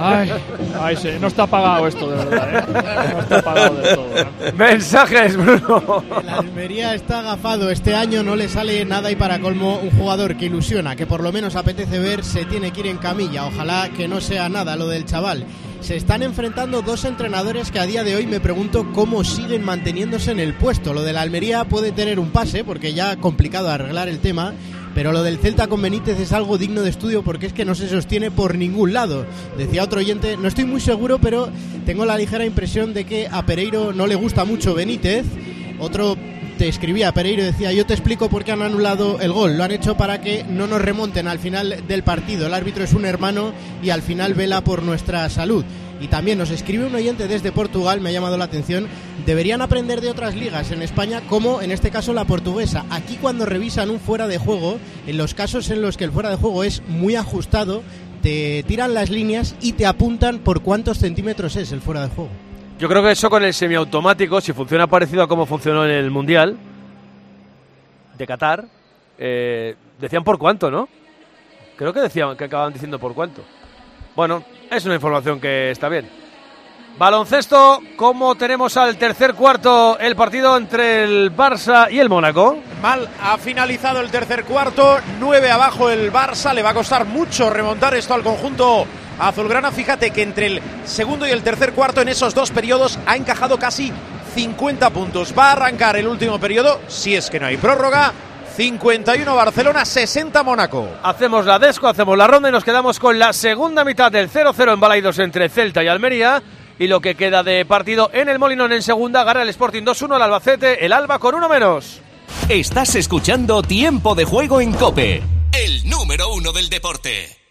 Ay, ay, sí, no está pagado esto, de verdad. ¿eh? No está pagado del todo. ¿eh? Mensajes, Bruno. El Almería está agafado. Este año no le sale nada y para colmo un jugador que ilusiona, que por lo menos apetece ver, se tiene que ir en camilla. Ojalá que no sea nada lo del chaval. Se están enfrentando dos entrenadores que a día de hoy me pregunto cómo siguen manteniéndose en el puesto. Lo de la Almería puede tener un pase porque ya complicado arreglar el tema. Pero lo del Celta con Benítez es algo digno de estudio porque es que no se sostiene por ningún lado. Decía otro oyente, no estoy muy seguro, pero tengo la ligera impresión de que a Pereiro no le gusta mucho Benítez. Otro te escribía, Pereiro decía, yo te explico por qué han anulado el gol. Lo han hecho para que no nos remonten al final del partido. El árbitro es un hermano y al final vela por nuestra salud. Y también nos escribe un oyente desde Portugal, me ha llamado la atención, deberían aprender de otras ligas en España, como en este caso la portuguesa. Aquí cuando revisan un fuera de juego, en los casos en los que el fuera de juego es muy ajustado, te tiran las líneas y te apuntan por cuántos centímetros es el fuera de juego. Yo creo que eso con el semiautomático, si funciona parecido a cómo funcionó en el Mundial de Qatar, eh, decían por cuánto, ¿no? Creo que decían que acababan diciendo por cuánto. Bueno, es una información que está bien. Baloncesto, ¿cómo tenemos al tercer cuarto el partido entre el Barça y el Mónaco? Mal ha finalizado el tercer cuarto, 9 abajo el Barça, le va a costar mucho remontar esto al conjunto azulgrana. Fíjate que entre el segundo y el tercer cuarto en esos dos periodos ha encajado casi 50 puntos. Va a arrancar el último periodo, si es que no hay prórroga. 51 Barcelona, 60 Mónaco. Hacemos la desco, hacemos la ronda y nos quedamos con la segunda mitad del 0-0 en Balaidos entre Celta y Almería. Y lo que queda de partido en el Molinón en segunda, gana el Sporting 2-1 al Albacete, el Alba con uno menos. Estás escuchando Tiempo de Juego en Cope, el número uno del deporte.